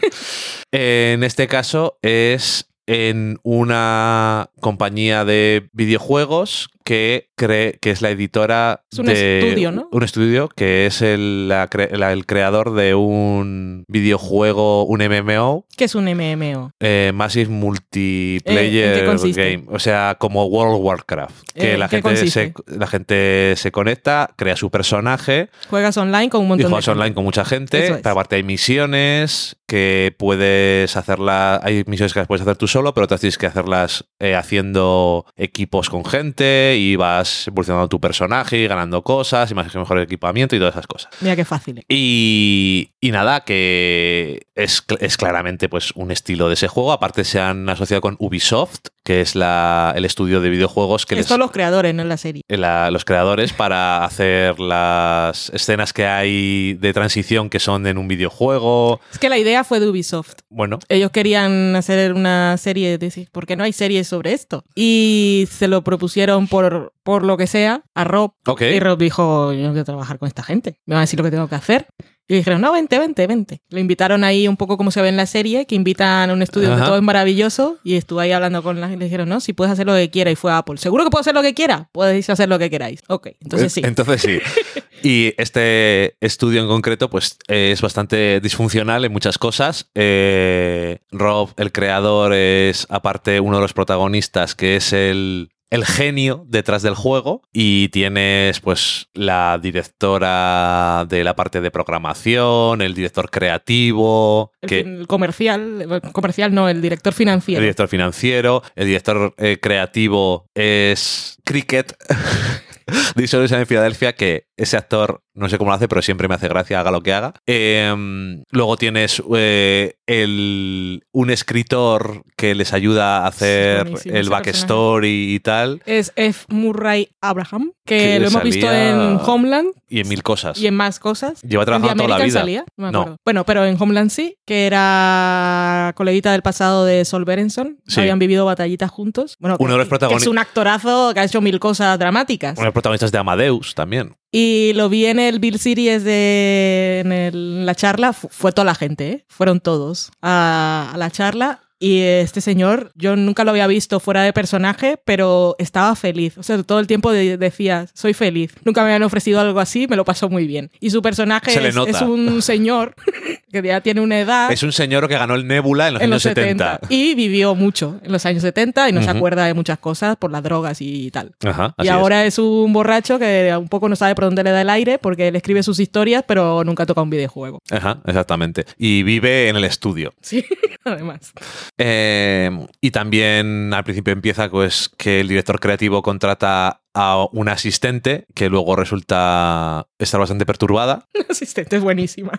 En este caso es en una compañía de videojuegos que cree que es la editora Es un de estudio, ¿no? un estudio que es el, la cre- la- el creador de un videojuego, un MMO, ¿Qué es un MMO? eh, Massive Multiplayer Eh. Game, o sea, como World of Warcraft, que Eh, la ¿en qué gente consiste? se la gente se conecta, crea su personaje Juegas online con un y montón de juegas gente. online con mucha gente. Es. Aparte hay misiones que puedes hacerlas. Hay misiones que las puedes hacer tú solo, pero otras tienes que hacerlas eh, haciendo equipos con gente y vas evolucionando tu personaje ganando cosas y más mejor equipamiento y todas esas cosas. Mira qué fácil. Y, y nada, que es, es claramente pues, un estilo de ese juego. Aparte se han asociado con Ubisoft, que es la, el estudio de videojuegos que les, Esto los creadores, no la serie. la- los creadores para hacer las escenas que hay de transición que son en un videojuego. Es que la idea fue de Ubisoft. Bueno, Ellos querían hacer una serie, de, ¿por qué no hay series sobre esto? Y se lo propusieron por, por lo que sea a Rob. ok. Y Rob dijo, yo no quiero trabajar con esta gente. Me van a decir lo que tengo que hacer. Y le dijeron, no, vente, vente, vente. Lo invitaron ahí un poco como se ve en la serie, que invitan a un estudio Ajá. todo es maravilloso. Y estuve ahí hablando con la gente y le dijeron, no, si puedes hacer lo que quieras. Y fue Apple. ¿Seguro que puedo hacer lo que quiera? Podéis hacer lo que queráis. Ok, entonces sí. Entonces sí. Y este estudio en concreto, pues es bastante disfuncional en muchas cosas. Eh, Rob, el creador, es aparte uno de los protagonistas, que es el, el genio detrás del juego. Y tienes, pues, la directora de la parte de programación, el director creativo, El, que, el comercial, el comercial no, el director el financiero. director financiero, el director eh, creativo es Cricket. de Historias en Filadelfia, que ese actor, no sé cómo lo hace, pero siempre me hace gracia, haga lo que haga. Eh, luego tienes eh, el, un escritor que les ayuda a hacer el backstory y tal, Es F. Murray Abraham, que, Que lo hemos visto en Homeland y en mil cosas. y en más cosas. Lleva ¿En The trabajando toda la vida. salía? No. Bueno, pero en Homeland sí, que era coleguita del pasado de Sol Berenson. Sí. Habían vivido batallitas juntos. Bueno, Uno que- de los que protagonistas- es un actorazo que ha hecho mil cosas dramáticas. Uno de los protagonistas de Amadeus también. Y lo vi en el Bill Series de en el- la charla. Fu- Fue toda la gente, ¿eh? Fueron todos a la charla. Y este señor, yo nunca lo había visto fuera de personaje, pero estaba feliz. O sea, todo el tiempo de- decía, soy feliz. Nunca me habían ofrecido algo así, me lo pasó muy bien. Y su personaje Se es, es un señor que ya tiene una edad. Es un señor que ganó el Nebula en los en años los 70. 70. Y vivió mucho en los años 70 y no se Ujú. acuerda de muchas cosas por las drogas y tal. Ajá, Y así es. ahora es. un borracho que un poco no sabe por dónde le da el aire porque él escribe sus historias, pero nunca toca un videojuego. Ajá, exactamente. Y vive en el estudio. Sí, además. Eh, y también al principio empieza pues que el director creativo contrata a un asistente que luego resulta estar bastante perturbada. La asistente es buenísima.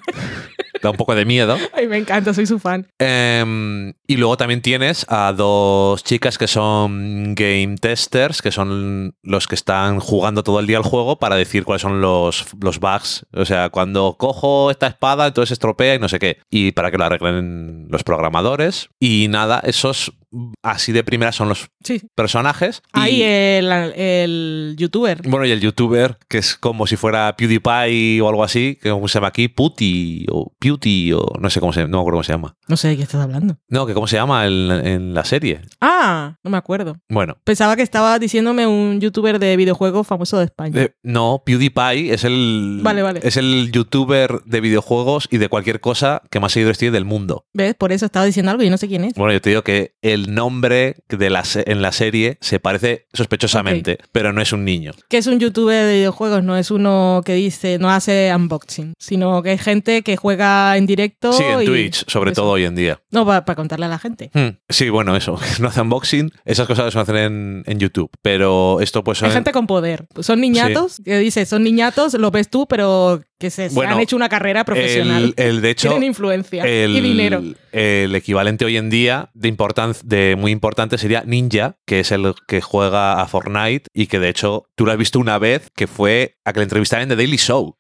Da un poco de miedo. Ay, me encanta, soy su fan. Eh, y luego también tienes a dos chicas que son game testers, que son los que están jugando todo el día al juego para decir cuáles son los, los bugs. O sea, cuando cojo esta espada, entonces se estropea y no sé qué. Y para que lo arreglen los programadores. Y nada, esos así de primera son los Sí. personajes. Y- Ahí el, el youtuber. Bueno, y el youtuber, que es como si fuera PewDiePie o algo así, que como se llama aquí, Puti o Pewty o no sé cómo se no me acuerdo cómo se llama. No sé de qué estás hablando. No, que cómo se llama en, en la serie. Ah, no me acuerdo. Bueno, Pensaba que estaba diciéndome un youtuber de videojuegos famoso de España. eh, no, PewDiePie es el Vale, vale. es el youtuber de videojuegos y de cualquier cosa que más seguidores tiene del mundo. ¿Ves? Por eso estaba diciendo algo y no sé quién es. Bueno, yo te digo que el nombre de la en la serie se parece sospechosamente, pero no es un niño. Que es un youtuber de videojuegos, no es uno que dice, no hace unboxing, sino que es gente que juega en directo. Sí, en y- Twitch, sobre eso. todo hoy en día. No, para contarle a la gente. Hmm, Sí, bueno, eso. No hace unboxing. Esas cosas se hacen en, en YouTube. Pero esto, pues. Hay son- gente con poder. Son niñatos, que dice, son niñatos, lo ves tú, pero que se, se Bueno, han hecho una carrera profesional. El, el, de hecho. Tienen influencia el, y dinero. el equivalente hoy en día de, importan- de muy importante sería Ninja, que es el que juega a Fortnite y que de hecho tú lo has visto una vez que fue a que le entrevistaran en The Daily Show.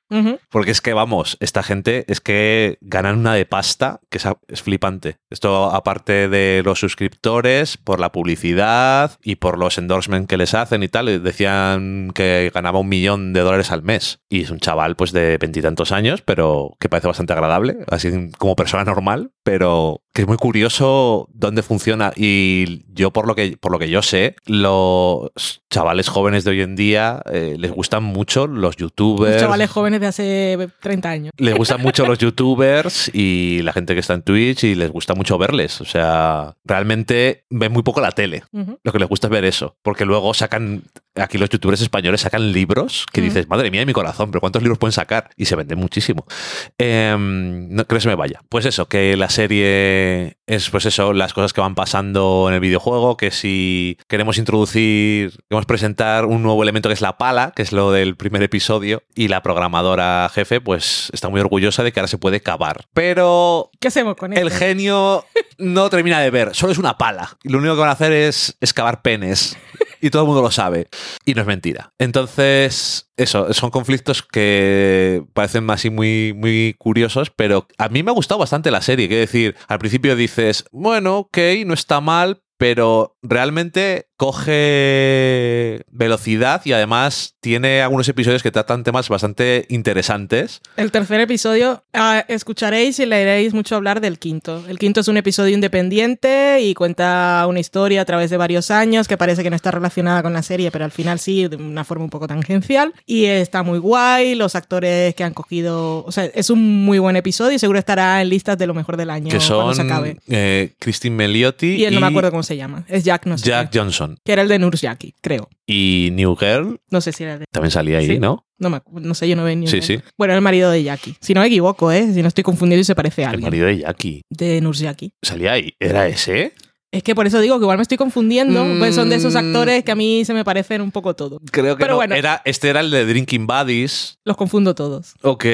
Porque es que, vamos, esta gente es que ganan una de pasta que es, es flipante. Esto, aparte de los suscriptores, por la publicidad y por los endorsements que les hacen y tal, decían que ganaba un millón de dólares al mes. Y es un chaval, pues, de veintitantos años, pero que parece bastante agradable, así como persona normal. Pero que es muy curioso dónde funciona. Y yo, por lo que, por lo que yo sé, los chavales jóvenes de hoy en día eh, les gustan mucho los youtubers. Los chavales jóvenes de hace 30 años. Les gustan mucho los youtubers y la gente que está en Twitch y les gusta mucho verles. O sea, realmente ven muy poco la tele. Lo que les gusta es ver eso. Porque luego sacan. Aquí los youtubers españoles sacan libros que Mm. dices, madre mía de mi corazón, pero ¿cuántos libros pueden sacar? Y se venden muchísimo. Em, no creo que se me vaya. Pues eso, que la serie es pues eso, las cosas que van pasando en el videojuego, que si queremos introducir, queremos presentar un nuevo elemento que es la pala, que es lo del primer episodio, y la programadora jefe, pues está muy orgullosa de que ahora se puede cavar. Pero ¿Qué hacemos con el esto? genio no termina de ver, solo es una pala. Y lo único que van a hacer es excavar penes. Y todo el mundo lo sabe. Y no es mentira. Entonces, eso, son conflictos que parecen así muy, muy curiosos, pero a mí me ha gustado bastante la serie. Quiero decir, al principio dices, bueno, ok, no está mal, pero realmente coge velocidad y además tiene algunos episodios que tratan temas bastante interesantes. El tercer episodio, ah, escucharéis y leeréis mucho hablar del quinto. El quinto es un episodio independiente y cuenta una historia a través de varios años que parece que no está relacionada con la serie, pero al final sí, de una forma un poco tangencial. Y está muy guay, los actores que han cogido... O sea, es un muy buen episodio y seguro estará en listas de lo mejor del año que cuando se son acabe. eh, Christine Meliotti Y él no me acuerdo cómo se llama. Es Jack, no sé. Jack qué. Que era el de Nurse creo. Y New Girl No sé si era el de... también salía ahí, ¿Sí? ¿no? No, me no sé, yo no veo ni Sí, sí. Bueno, el marido de Jackie. Si no me equivoco, ¿eh? Si no estoy confundido y se parece a El alguien. marido de Jackie. De Nurse Salía ahí. ¿Era ese? Es que por eso digo que igual me estoy confundiendo. Mm. pues son de esos actores que a mí se me parecen un poco todo. Creo que Pero no. bueno. Era, este era el de Drinking Buddies. Los confundo todos. Ok.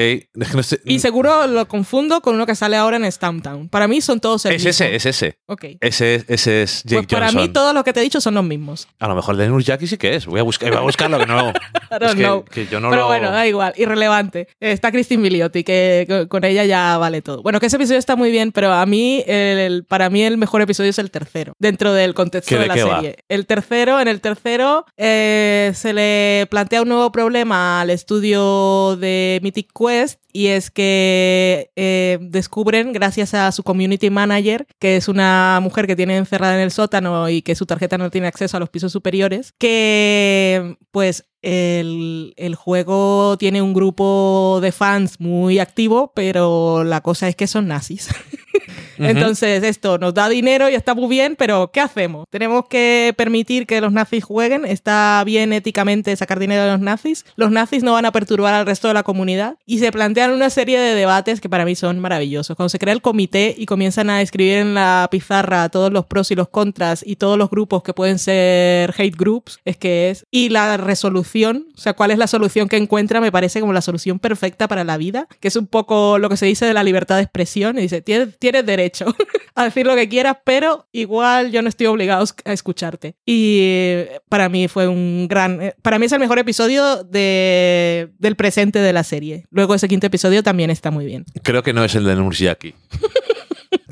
Y seguro lo confundo con uno que sale ahora en Stumptown. Para mí son todos el es mismo. ese, es ese. Ok. Ese, ese es Jake Pues para Johnson. mí todos los que te he dicho son los mismos. A lo mejor el de Nurse Jackie sí que es. Voy a, buscar, voy a buscarlo que no. Es que, know. que yo no Pero lo. bueno, da igual, irrelevante. Está Christine Milioti, que co- con ella ya vale todo. Bueno, que ese episodio está muy bien, pero a mí, el- el- para mí el mejor episodio es el tercero, dentro del contexto ¿Qué- de la va? serie. El tercero, en el tercero, eh, se le plantea un nuevo problema al estudio de Mythic Quest y es que eh, descubren, gracias a su community manager, que es una mujer que tiene encerrada en el sótano y que su tarjeta no tiene acceso a los pisos superiores, que pues el, el juego tiene un grupo de fans muy activo, pero la cosa es que son nazis. Entonces, esto nos da dinero y está muy bien, pero ¿qué hacemos? ¿Tenemos que permitir que los nazis jueguen? ¿Está bien éticamente sacar dinero de los nazis? ¿Los nazis no van a perturbar al resto de la comunidad? Y se plantean una serie de debates que para mí son maravillosos. Cuando se crea el comité y comienzan a escribir en la pizarra todos los pros y los contras y todos los grupos que pueden ser hate groups, es que es. Y la resolución, o sea, cuál es la solución que encuentra, me parece como la solución perfecta para la vida, que es un poco lo que se dice de la libertad de expresión. Y dice, tienes, tienes derecho a decir lo que quieras, pero igual yo no estoy obligado a escucharte. Y eh, para mí fue un gran... eh, Para mí es el mejor episodio de, del presente de la serie. Luego ese quinto episodio también está muy bien. Creo que no es el de Nurse Jackie.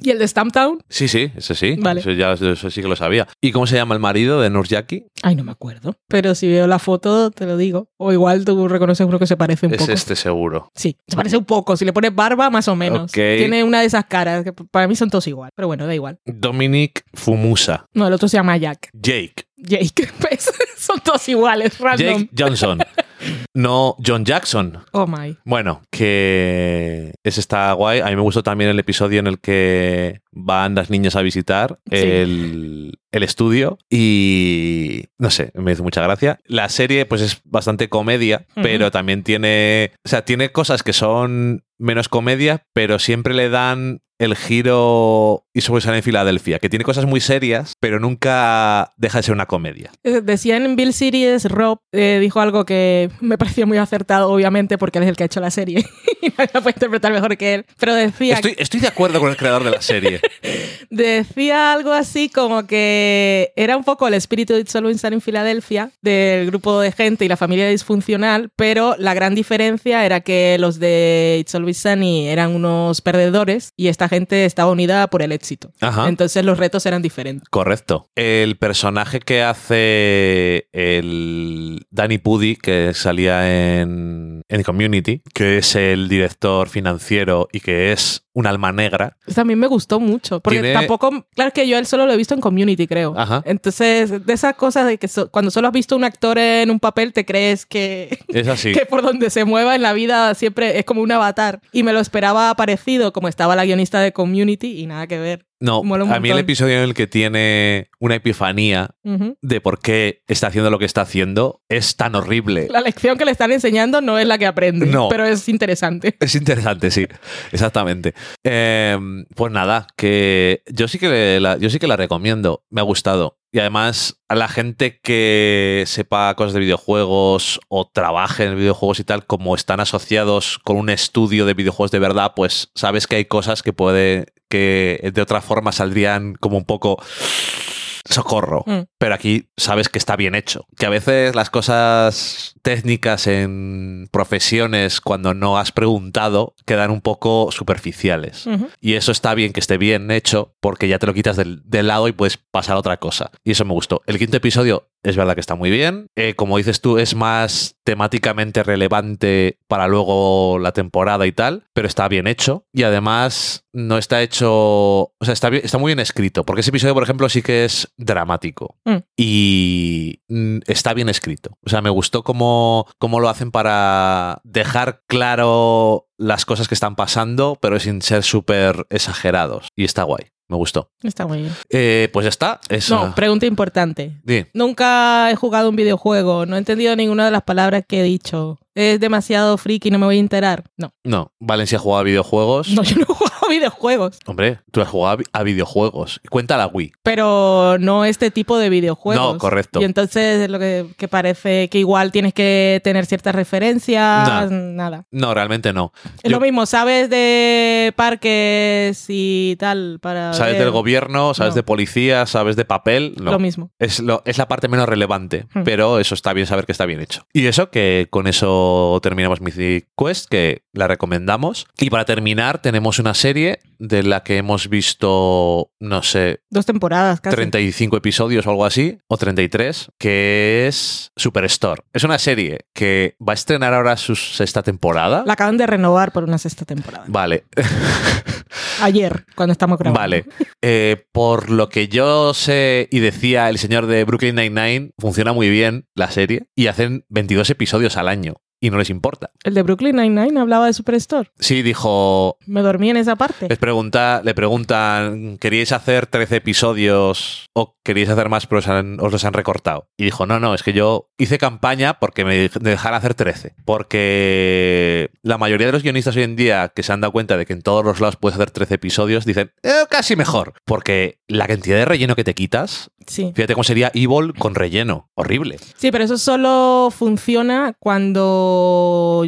¿Y el de Stamptown? Sí, sí, ese sí. Vale. Eso, ya, eso sí que lo sabía. ¿Y cómo se llama el marido de Nurse Jackie? Ay, no me acuerdo. Pero si veo la foto, te lo digo. O igual tú reconoces uno que se parece un Es poco. este seguro. Sí, se parece un poco. Si le pones barba, más o menos. Tiene una de esas caras que para mí son todos igual. Pero bueno, da igual. Dominic Fumusa. No, el otro se llama Jack. Jake. Jake. Son todos iguales, random. Jake Johnson. No John Jackson. Oh my. Bueno, que ese está guay. A mí me gustó también el episodio en el que van las niñas a visitar Sí. el, el estudio y no sé, me hizo mucha gracia. La serie pues es bastante comedia, pero también tiene, o sea, tiene cosas que son menos comedia, pero siempre le dan el giro y sobre sale en Filadelfia, que tiene cosas muy serias, pero nunca deja de ser una comedia. Eh, Decían en Bill Series, Rob eh, dijo algo que me pareció muy acertado, obviamente, porque él es el que ha hecho la serie y nadie la puede interpretar mejor que él. Pero decía, Estoy, estoy de acuerdo con el creador de la serie. decía algo así como que era un poco el espíritu de It's Always Sunny en Filadelfia, del grupo de gente y la familia disfuncional, pero la gran diferencia era que los de It's Always Sunny eran unos perdedores y esta gente estaba unida por el éxito. Ajá. Entonces los retos eran diferentes. Correcto. El personaje que hace el Danny Pudi, que salía en, en Community, que es el director financiero y que es un alma negra. También me gustó mucho, porque Tiene- tampoco, claro que yo él solo lo he visto en Community, creo. Ajá. Entonces, de esas cosas de que so- cuando solo has visto un actor en un papel, te crees que, Es así. que por donde se mueva en la vida siempre es como un avatar. Y me lo esperaba parecido, como estaba la guionista de Community, y nada que ver. No, a mí el episodio en el que tiene una epifanía de por qué está haciendo lo que está haciendo es tan horrible. La lección que le están enseñando no es la que aprende, No. pero es interesante. Es interesante, sí, exactamente. Eh, pues nada, que yo sí que la, yo sí que la recomiendo, me ha gustado. Y además, a la gente que sepa cosas de videojuegos o trabaje en videojuegos y tal, como están asociados con un estudio de videojuegos de verdad, pues sabes que hay cosas que puede que de otra forma saldrían como un poco socorro. Mm. Pero aquí sabes que está bien hecho. Que a veces las cosas técnicas en profesiones, cuando no has preguntado, quedan un poco superficiales. Y eso está bien que esté bien hecho porque ya te lo quitas del, del lado y puedes pasar a otra cosa. Y eso me gustó. El quinto episodio es verdad que está muy bien. Eh, como dices tú, es más temáticamente relevante para luego la temporada y tal, pero está bien hecho. Y además no está hecho... O sea, está, bien- está muy bien escrito. Porque ese episodio, por ejemplo, sí que es dramático. Mm. Y mm, está bien escrito. O sea, me gustó cómo, cómo lo hacen para dejar claro las cosas que están pasando, pero sin ser súper exagerados. Y está guay. Me gustó. Está muy bien. Eh, pues ya está. Eso. No, pregunta importante. Nunca he jugado un videojuego, no he entendido ninguna de las palabras que he dicho. Es demasiado friki, no me voy a enterar. No, No, Valencia juega a videojuegos. no, yo no he jugado a videojuegos, Hombre, tú has jugado a vi- a videojuegos. Cuenta la Wii. pero no este tipo de videojuegos. No, correcto. Y entonces es lo que, que parece que igual tienes que tener ciertas referencias, nada. No, realmente no. Es Yo- lo mismo, sabes de parques y tal para Sabes ver del gobierno, sabes No. de policía, sabes de papel. No. lo mismo. Es, lo- es la parte menos relevante, Hmm. pero eso está bien saber que está bien hecho. Y eso, que con eso terminamos Mythic Quest, que la recomendamos. Y para terminar, tenemos una serie de la que hemos visto, no sé, Dos temporadas casi. 35 episodios o algo así, o 33, que es Superstore. Es una serie que va a estrenar ahora su sexta temporada. La acaban de renovar por una sexta temporada. Vale, Ayer, cuando estamos grabando. vale. Eh, por lo que yo sé y decía el señor de Brooklyn Nine-Nine, funciona muy bien la serie y hacen 22 episodios al año y no les importa. El de Brooklyn Nine-Nine hablaba de Superstore. Sí, dijo, Me dormí en esa parte. Les pregunta, le preguntan, ¿queríais hacer 13 episodios o queríais hacer más pero os, han- os los han recortado? Y dijo, no, no, es que yo hice campaña porque me dej- dejaran hacer 13. Porque la mayoría de los guionistas hoy en día que se han dado cuenta de que en todos los lados puedes hacer 13 episodios, dicen, "Eh, casi mejor. Porque la cantidad de relleno que te quitas, Sí. fíjate cómo sería Evil con relleno. Horrible. Sí, pero eso solo funciona cuando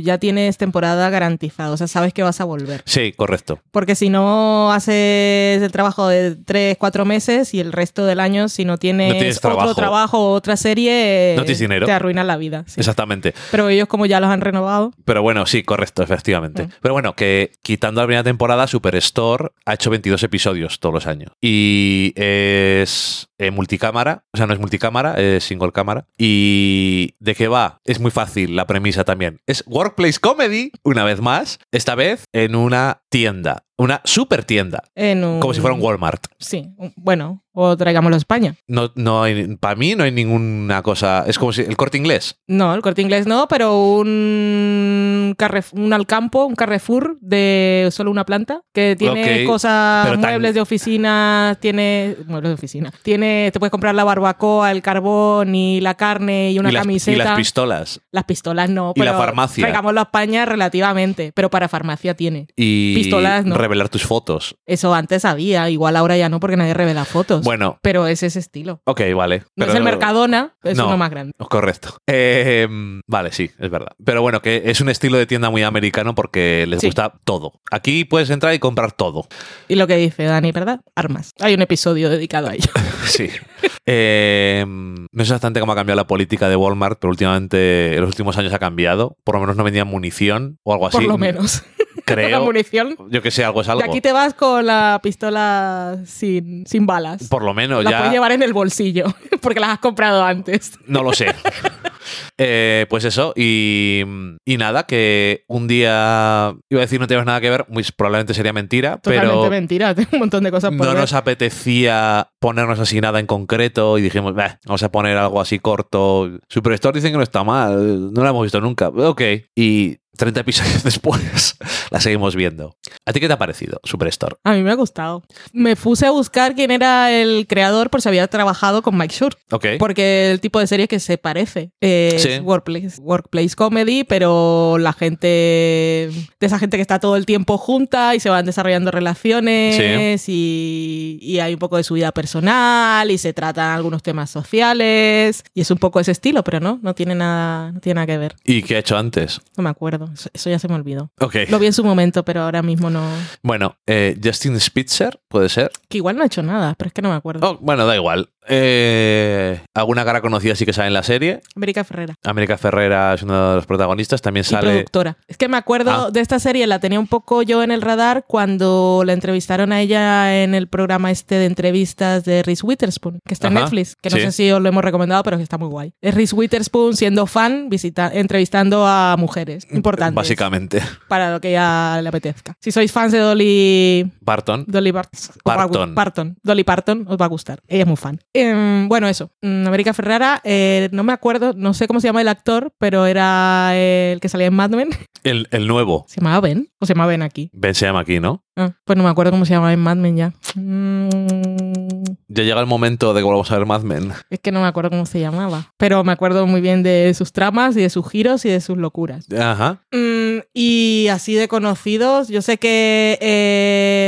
ya tienes temporada garantizada. O sea, sabes que vas a volver. Sí, correcto. Porque si no haces el trabajo de 3, 4 meses y el resto del año, si no tienes, No tienes otro trabajo. o otra serie, No tienes dinero. te arruinas la vida. sí. Exactamente. Pero ellos, como ya los han renovado, Pero bueno, sí, correcto, efectivamente. Mm. Pero bueno, que quitando la primera temporada, Superstore ha hecho 22 episodios todos los años. Y es eh, multicámara, o sea, no es multicámara, es single cámara. ¿Y de qué va? Es muy fácil la premisa también. Es Workplace Comedy, una vez más, esta vez en una tienda, una super tienda, en un... como si fuera un Walmart. Sí, bueno, o traigámoslo a España. No, no para mí no hay ninguna cosa, es como si el corte inglés. No, el corte inglés no, pero un, Carref- un Alcampo, un Carrefour de solo una planta, que tiene cosas, tan- muebles de oficina, tiene. Muebles de oficina. Tiene, te puedes comprar la barbacoa, el carbón y la carne y una y, las, camiseta. y las pistolas. Las pistolas no, Y la farmacia. Traigámoslo a España relativamente, pero para farmacia tiene. Y Pistolas, no. revelar tus fotos. Eso antes había, igual ahora ya no, porque nadie revela fotos. Bueno, Pero es ese estilo. ok, vale. No es el Mercadona, es No. uno más grande. Correcto. Eh, vale, sí, es verdad. Pero bueno, que es un estilo de tienda muy americano porque les Sí. gusta todo. Aquí puedes entrar y comprar todo. Y lo que dice Dani, ¿verdad? Armas. Hay un episodio dedicado a ello. Sí. Eh, no sé exactamente cómo ha cambiado la política de Walmart, pero últimamente, en los últimos años ha cambiado. Por lo menos no vendían munición o algo así. Por lo menos. La Creo. munición. Yo que sé, algo es algo. Y aquí te vas con la pistola sin, sin balas. Por lo menos la ya. puedes llevar en el bolsillo, porque las has comprado antes. No lo sé. Eh, pues eso, y, y nada, que un día iba a decir no tenemos nada que ver, muy probablemente sería mentira, Totalmente pero mentira, tengo un montón de cosas por no ver. nos apetecía ponernos así nada en concreto y dijimos, "Bah, vamos a poner algo así corto. Superstore dicen que no está mal, no la hemos visto nunca. Ok. Y 30 episodios después la seguimos viendo. ¿A ti qué te ha parecido, Superstore? A mí me ha gustado. Me puse a buscar quién era el creador por si había trabajado con Mike Schur. Ok. Porque el tipo de serie que se parece es Sí. workplace, workplace comedy, pero la gente, de esa gente que está todo el tiempo junta y se van desarrollando relaciones y, y hay un poco de su vida personal y se tratan algunos temas sociales y es un poco ese estilo, pero no, no tiene nada, no tiene nada que ver. ¿Y qué ha hecho antes? No me acuerdo, eso, eso ya se me olvidó. Ok. Lo vi en su momento, pero ahora mismo no. Bueno, eh, Justin Spitzer, puede ser. Que igual no ha hecho nada, pero es que no me acuerdo. Oh, bueno, da igual. Eh, alguna cara conocida sí que sale en la serie. América Ferrera. América Ferrera es uno de los protagonistas. También Y sale. productora. Es que me acuerdo Ah. de esta serie, la tenía un poco yo en el radar cuando la entrevistaron a ella en el programa este de entrevistas de Reese Witherspoon, que está en Netflix, que no sí. sé si os lo hemos recomendado, pero que está muy guay. Es Reese Witherspoon siendo fan, visita, entrevistando a mujeres importantes. Básicamente. Para lo que ella le apetezca. Si sois fans de Dolly Barton. Dolly Bart- os va a gu- Parton. Parton. Dolly Parton, os va a gustar. Ella es muy fan. Em, bueno, eso. Mm, América Ferrara, eh, no me acuerdo, no sé cómo se llama el actor, pero era el que salía en Mad Men. El, el nuevo. ¿Se llamaba Ben? ¿O se llama Ben aquí? Ben se llama aquí, ¿no? Ah, pues no me acuerdo cómo se llamaba en Mad Men ya. Mm, Ya llega el momento de que volvamos a ver Mad Men. es que no me acuerdo cómo se llamaba. Pero me acuerdo muy bien de sus tramas y de sus giros y de sus locuras. Ajá. Mm, y así de conocidos, yo sé que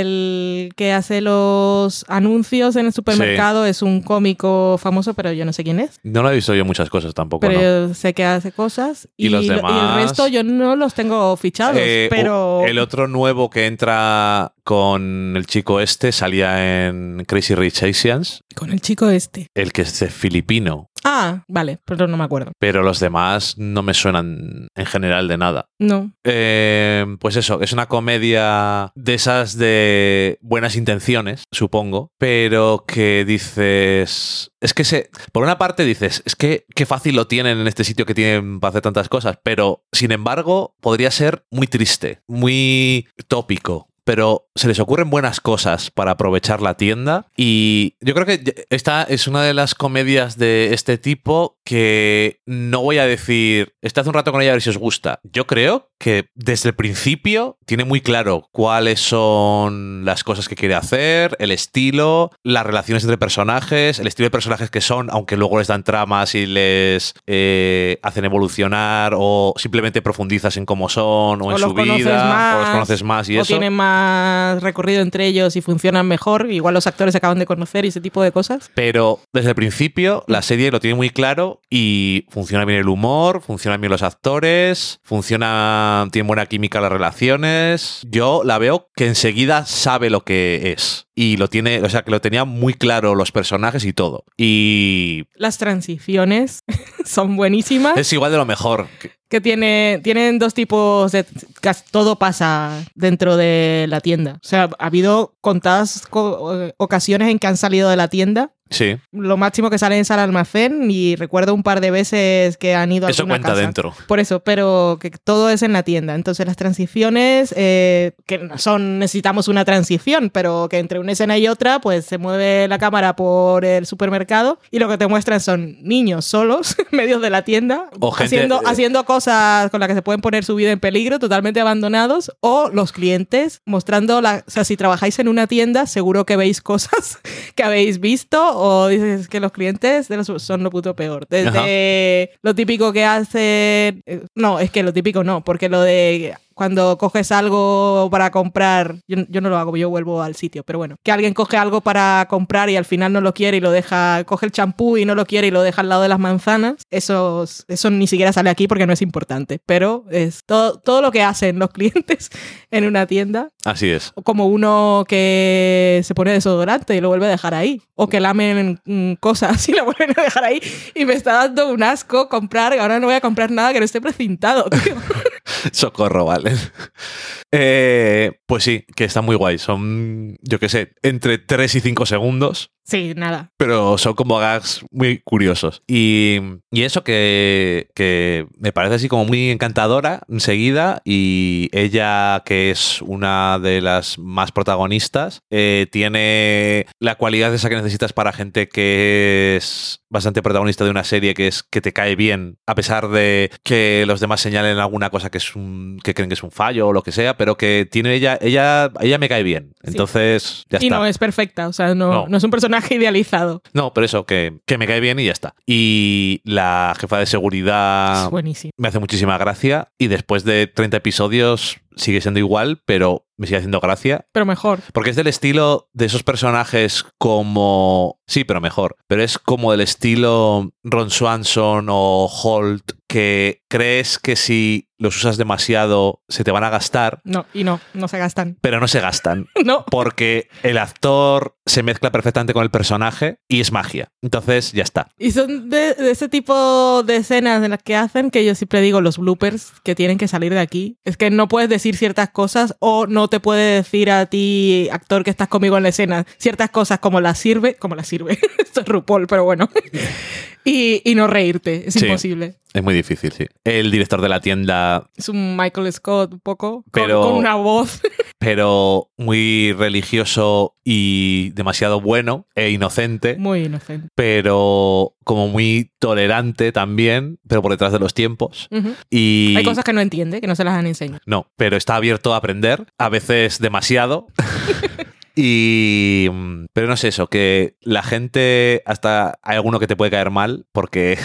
el que hace los anuncios en el supermercado es un cómico famoso, pero yo no sé quién es. No lo he visto yo muchas cosas tampoco, Pero ¿no? yo sé que hace cosas. Y los lo- demás- el resto yo no los tengo fichados, Eh, pero... El otro nuevo que entra con el chico este salía en Crazy Rich Asians, Con el chico este. el que es de filipino. Ah, vale, pero no me acuerdo. Pero los demás no me suenan en general de nada. No. Eh, pues eso, es una comedia de esas de buenas intenciones, supongo, pero que dices... Es que se... Por una parte dices, es que qué fácil lo tienen en este sitio que tienen para hacer tantas cosas, pero sin embargo podría ser muy triste, muy tópico. Pero se les ocurren buenas cosas para aprovechar la tienda. Y yo creo que esta es una de las comedias de este tipo que no voy a decir, estad un rato con ella a ver si os gusta. Yo creo que desde el principio tiene muy claro cuáles son las cosas que quiere hacer, el estilo, las relaciones entre personajes, el estilo de personajes que son, aunque luego les dan tramas y les eh, hacen evolucionar o simplemente profundizas en cómo son o, O en su vida más, o los conoces más y o eso. tienen más recorrido entre ellos y funcionan mejor. Igual los actores se acaban de conocer y ese tipo de cosas. Pero desde el principio la serie lo tiene muy claro y funciona bien el humor, funcionan bien los actores, funciona, tiene buena química las relaciones. Yo la veo que enseguida sabe lo que es y lo tiene, o sea, que lo tenía muy claro los personajes y todo. Y Las transiciones son buenísimas. es igual de lo mejor. que tiene, tienen dos tipos de... Todo pasa dentro de la tienda. O sea, ha habido contadas co- eh, ocasiones en que han salido de la tienda. Sí, Lo máximo que salen es al almacén y recuerdo un par de veces que han ido a eso cuenta casa. dentro. Por eso, pero que todo es en la tienda. Entonces las transiciones, eh, que son, necesitamos una transición, pero que entre una escena y otra, pues se mueve la cámara por el supermercado y lo que te muestran son niños solos en medio de la tienda, O gente- haciendo, eh, haciendo cosas con las que se pueden poner su vida en peligro, totalmente abandonados, o los clientes mostrando, la, o sea, si trabajáis en una tienda, seguro que veis cosas que habéis visto o dices que los clientes de los, son lo puto peor. Desde lo típico que hacen... eh, No, es que lo típico no, porque lo de cuando coges algo para comprar, yo, yo no lo hago, yo vuelvo al sitio, pero bueno, que alguien coge algo para comprar y al final no lo quiere y lo deja, coge el champú y no lo quiere y lo deja al lado de las manzanas, eso, eso ni siquiera sale aquí porque no es importante, pero es todo, todo lo que hacen los clientes en una tienda Así es. como uno que se pone desodorante y lo vuelve a dejar ahí. O que lamen mm, cosas y lo vuelven a dejar ahí. Y me está dando un asco comprar. Ahora no voy a comprar nada que no esté precintado. tío. Socorro, vale. Eh, pues sí, que está muy guay. Son, yo qué sé, entre 3 y 5 segundos. Sí, nada. Pero son como gags muy curiosos. Y, y eso que, que me parece así como muy encantadora enseguida. Y ella, que es una de las más protagonistas, eh, tiene la cualidad esa que necesitas para gente que es bastante protagonista de una serie que es que te cae bien, a pesar de que los demás señalen alguna cosa que es un que creen que es un fallo o lo que sea, pero que tiene ella, ella, ella me cae bien. Entonces, ya y está. no es perfecta, o sea, no, No. no es un personaje idealizado. No, pero eso, que, que me cae bien y ya está. Y la jefa de seguridad Es buenísimo. me hace muchísima gracia y después de 30 episodios sigue siendo igual, pero me sigue haciendo gracia. Pero mejor. Porque es del estilo de esos personajes como... Sí, pero mejor. Pero es como del estilo Ron Swanson o Holt, que crees que si los usas demasiado se te van a gastar, No, y no, no se gastan. pero no se gastan. No. Porque el actor se mezcla perfectamente con el personaje y es magia. Entonces ya está. Y son de, de ese tipo de escenas en las que hacen que yo siempre digo los bloopers que tienen que salir de aquí. Es que no puedes decir ciertas cosas o no te puede decir a ti, actor que estás conmigo en la escena, ciertas cosas como las sirve, como las sirve. Esto es RuPaul, pero bueno. y, y no reírte, es Sí. imposible. Es muy difícil, sí. El director de la tienda, Es un Michael Scott un poco, con- Pero- con, una voz. pero muy religioso y demasiado bueno e inocente, Muy inocente. pero como muy tolerante también, pero por detrás de los tiempos. Y Hay cosas que no entiende, que no se las han enseñado. no, pero está abierto a aprender, a veces demasiado. Y. Pero no es eso, que la gente. Hasta hay alguno que te puede caer mal, porque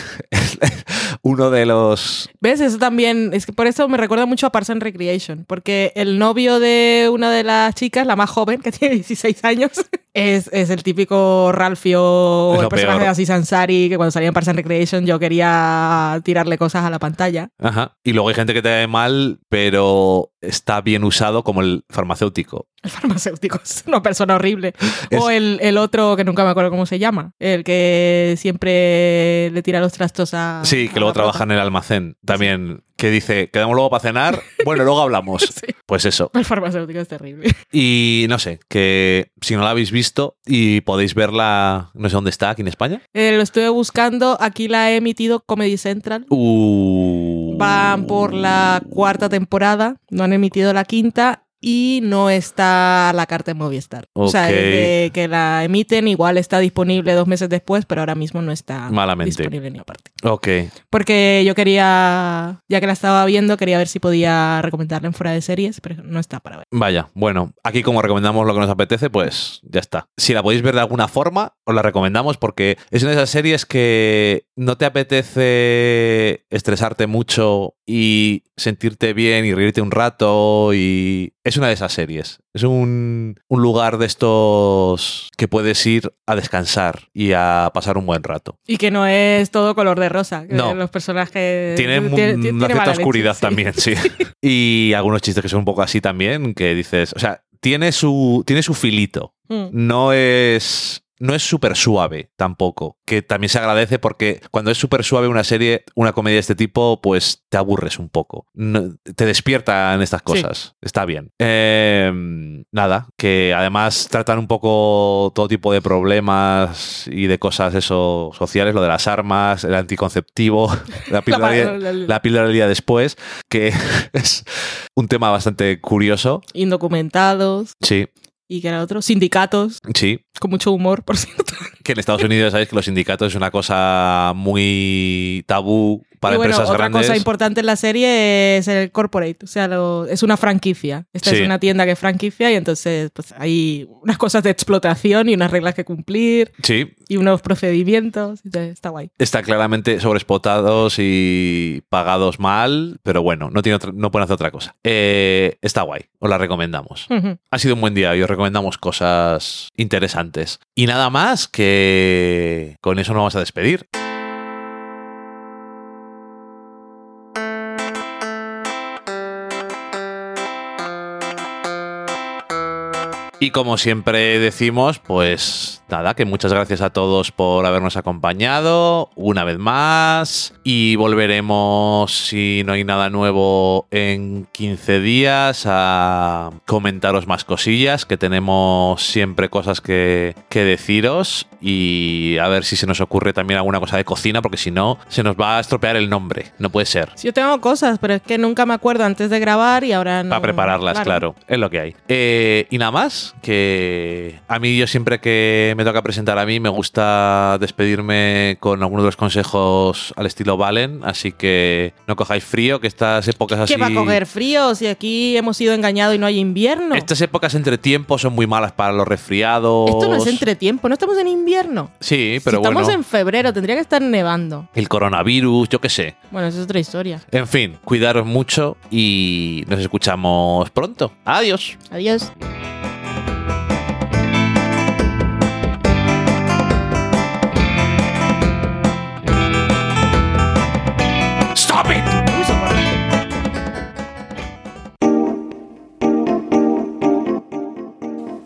uno de los. ¿Ves? Eso también, es que por eso me recuerda mucho a Parks and Recreation, porque el novio de una de las chicas, la más joven, que tiene 16 años, es, es el típico Ralphio el personaje peor. de Aziz Ansari, que cuando salía en Parks and Recreation yo quería tirarle cosas a la pantalla. Ajá. Y luego hay gente que te cae mal, pero está bien usado como el farmacéutico. El farmacéutico es una persona horrible. Es- O el, el otro, que nunca me acuerdo cómo se llama, el que siempre le tira los trastos a... Sí, que a luego trabaja en el almacén también. Que dice, quedamos luego para cenar. Bueno, luego hablamos. Sí. Pues eso. El farmacéutico es terrible. Y no sé, que si no la habéis visto y podéis verla, no sé dónde está, aquí en España. Eh, lo estuve buscando, aquí la he emitido Comedy Central. Uh. Van por la cuarta temporada, no han emitido la quinta y no está a la carta en Movistar. O sea, desde que la emiten igual está disponible dos meses después, pero ahora mismo no está Malamente. disponible ni aparte. Ok. Porque yo quería, ya que la estaba viendo, quería ver si podía recomendarla en fuera de series, pero no está para ver. Vaya, bueno, aquí como recomendamos lo que nos apetece, pues ya está. Si la podéis ver de alguna forma, os la recomendamos porque es una de esas series que no te apetece estresarte mucho y sentirte bien y reírte un rato y es una de esas series. Es un, un lugar de estos que puedes ir a descansar y a pasar un buen rato. Y que no es todo color de rosa. No. Los personajes... Tiene, un- tiene- tiene una cierta leche, oscuridad sí. también, sí. Y algunos chistes que son un poco así también, que dices, o sea, tiene su, tiene su filito. Mm. No es... No es súper suave tampoco, que también se agradece porque cuando es súper suave una serie, una comedia de este tipo, pues te aburres un poco. No- te despiertan estas Sí. cosas. Está bien. Eh, nada, que además tratan un poco todo tipo de problemas y de cosas eso sociales, lo de las armas, el anticonceptivo, la píldora, la píldora del día después, que es un tema bastante curioso. Indocumentados Sí, y que era otro. Sindicatos, sí. Con mucho humor, por cierto. Que en Estados Unidos sabéis que los sindicatos es una cosa muy tabú para y bueno, empresas otra grandes. cosa importante en la serie es el corporate, o sea, lo- es una franquicia. Esta Sí. es una tienda que es franquicia y entonces pues hay unas cosas de explotación y unas reglas que cumplir Sí, y unos procedimientos. Entonces, está guay. está claramente sobreexplotados y pagados mal, pero bueno, no, tiene otra- no pueden hacer otra cosa. Eh, está guay, os la recomendamos. Ha sido un buen día y os recomendamos cosas interesantes. Y nada más que con eso nos vamos a despedir. Y como siempre decimos, pues nada, que muchas gracias a todos por habernos acompañado una vez más. Y volveremos, si no hay nada nuevo, en 15 días a comentaros más cosillas, que tenemos siempre cosas que, que deciros y a ver si se nos ocurre también alguna cosa de cocina, porque si no, se nos va a estropear el nombre, no puede ser. Sí, yo tengo cosas, pero es que nunca me acuerdo antes de grabar y ahora no. Para prepararlas, claro. es lo que hay. Eh, y nada más, que a mí yo siempre que me toca presentar a mí me gusta despedirme con algunos de los consejos al estilo Valen, así que no cojáis frío, que estas épocas así... ¿Qué va a coger frío si aquí hemos sido engañados y no hay invierno? Estas épocas entre tiempos son muy malas para los resfriados. Esto no es entre tiempo, no estamos en invierno. Sí, pero si bueno. Estamos en febrero, tendría que estar nevando. El coronavirus, yo qué sé. Bueno, eso es otra historia. En fin, cuidaros mucho y nos escuchamos pronto. Adiós. Adiós.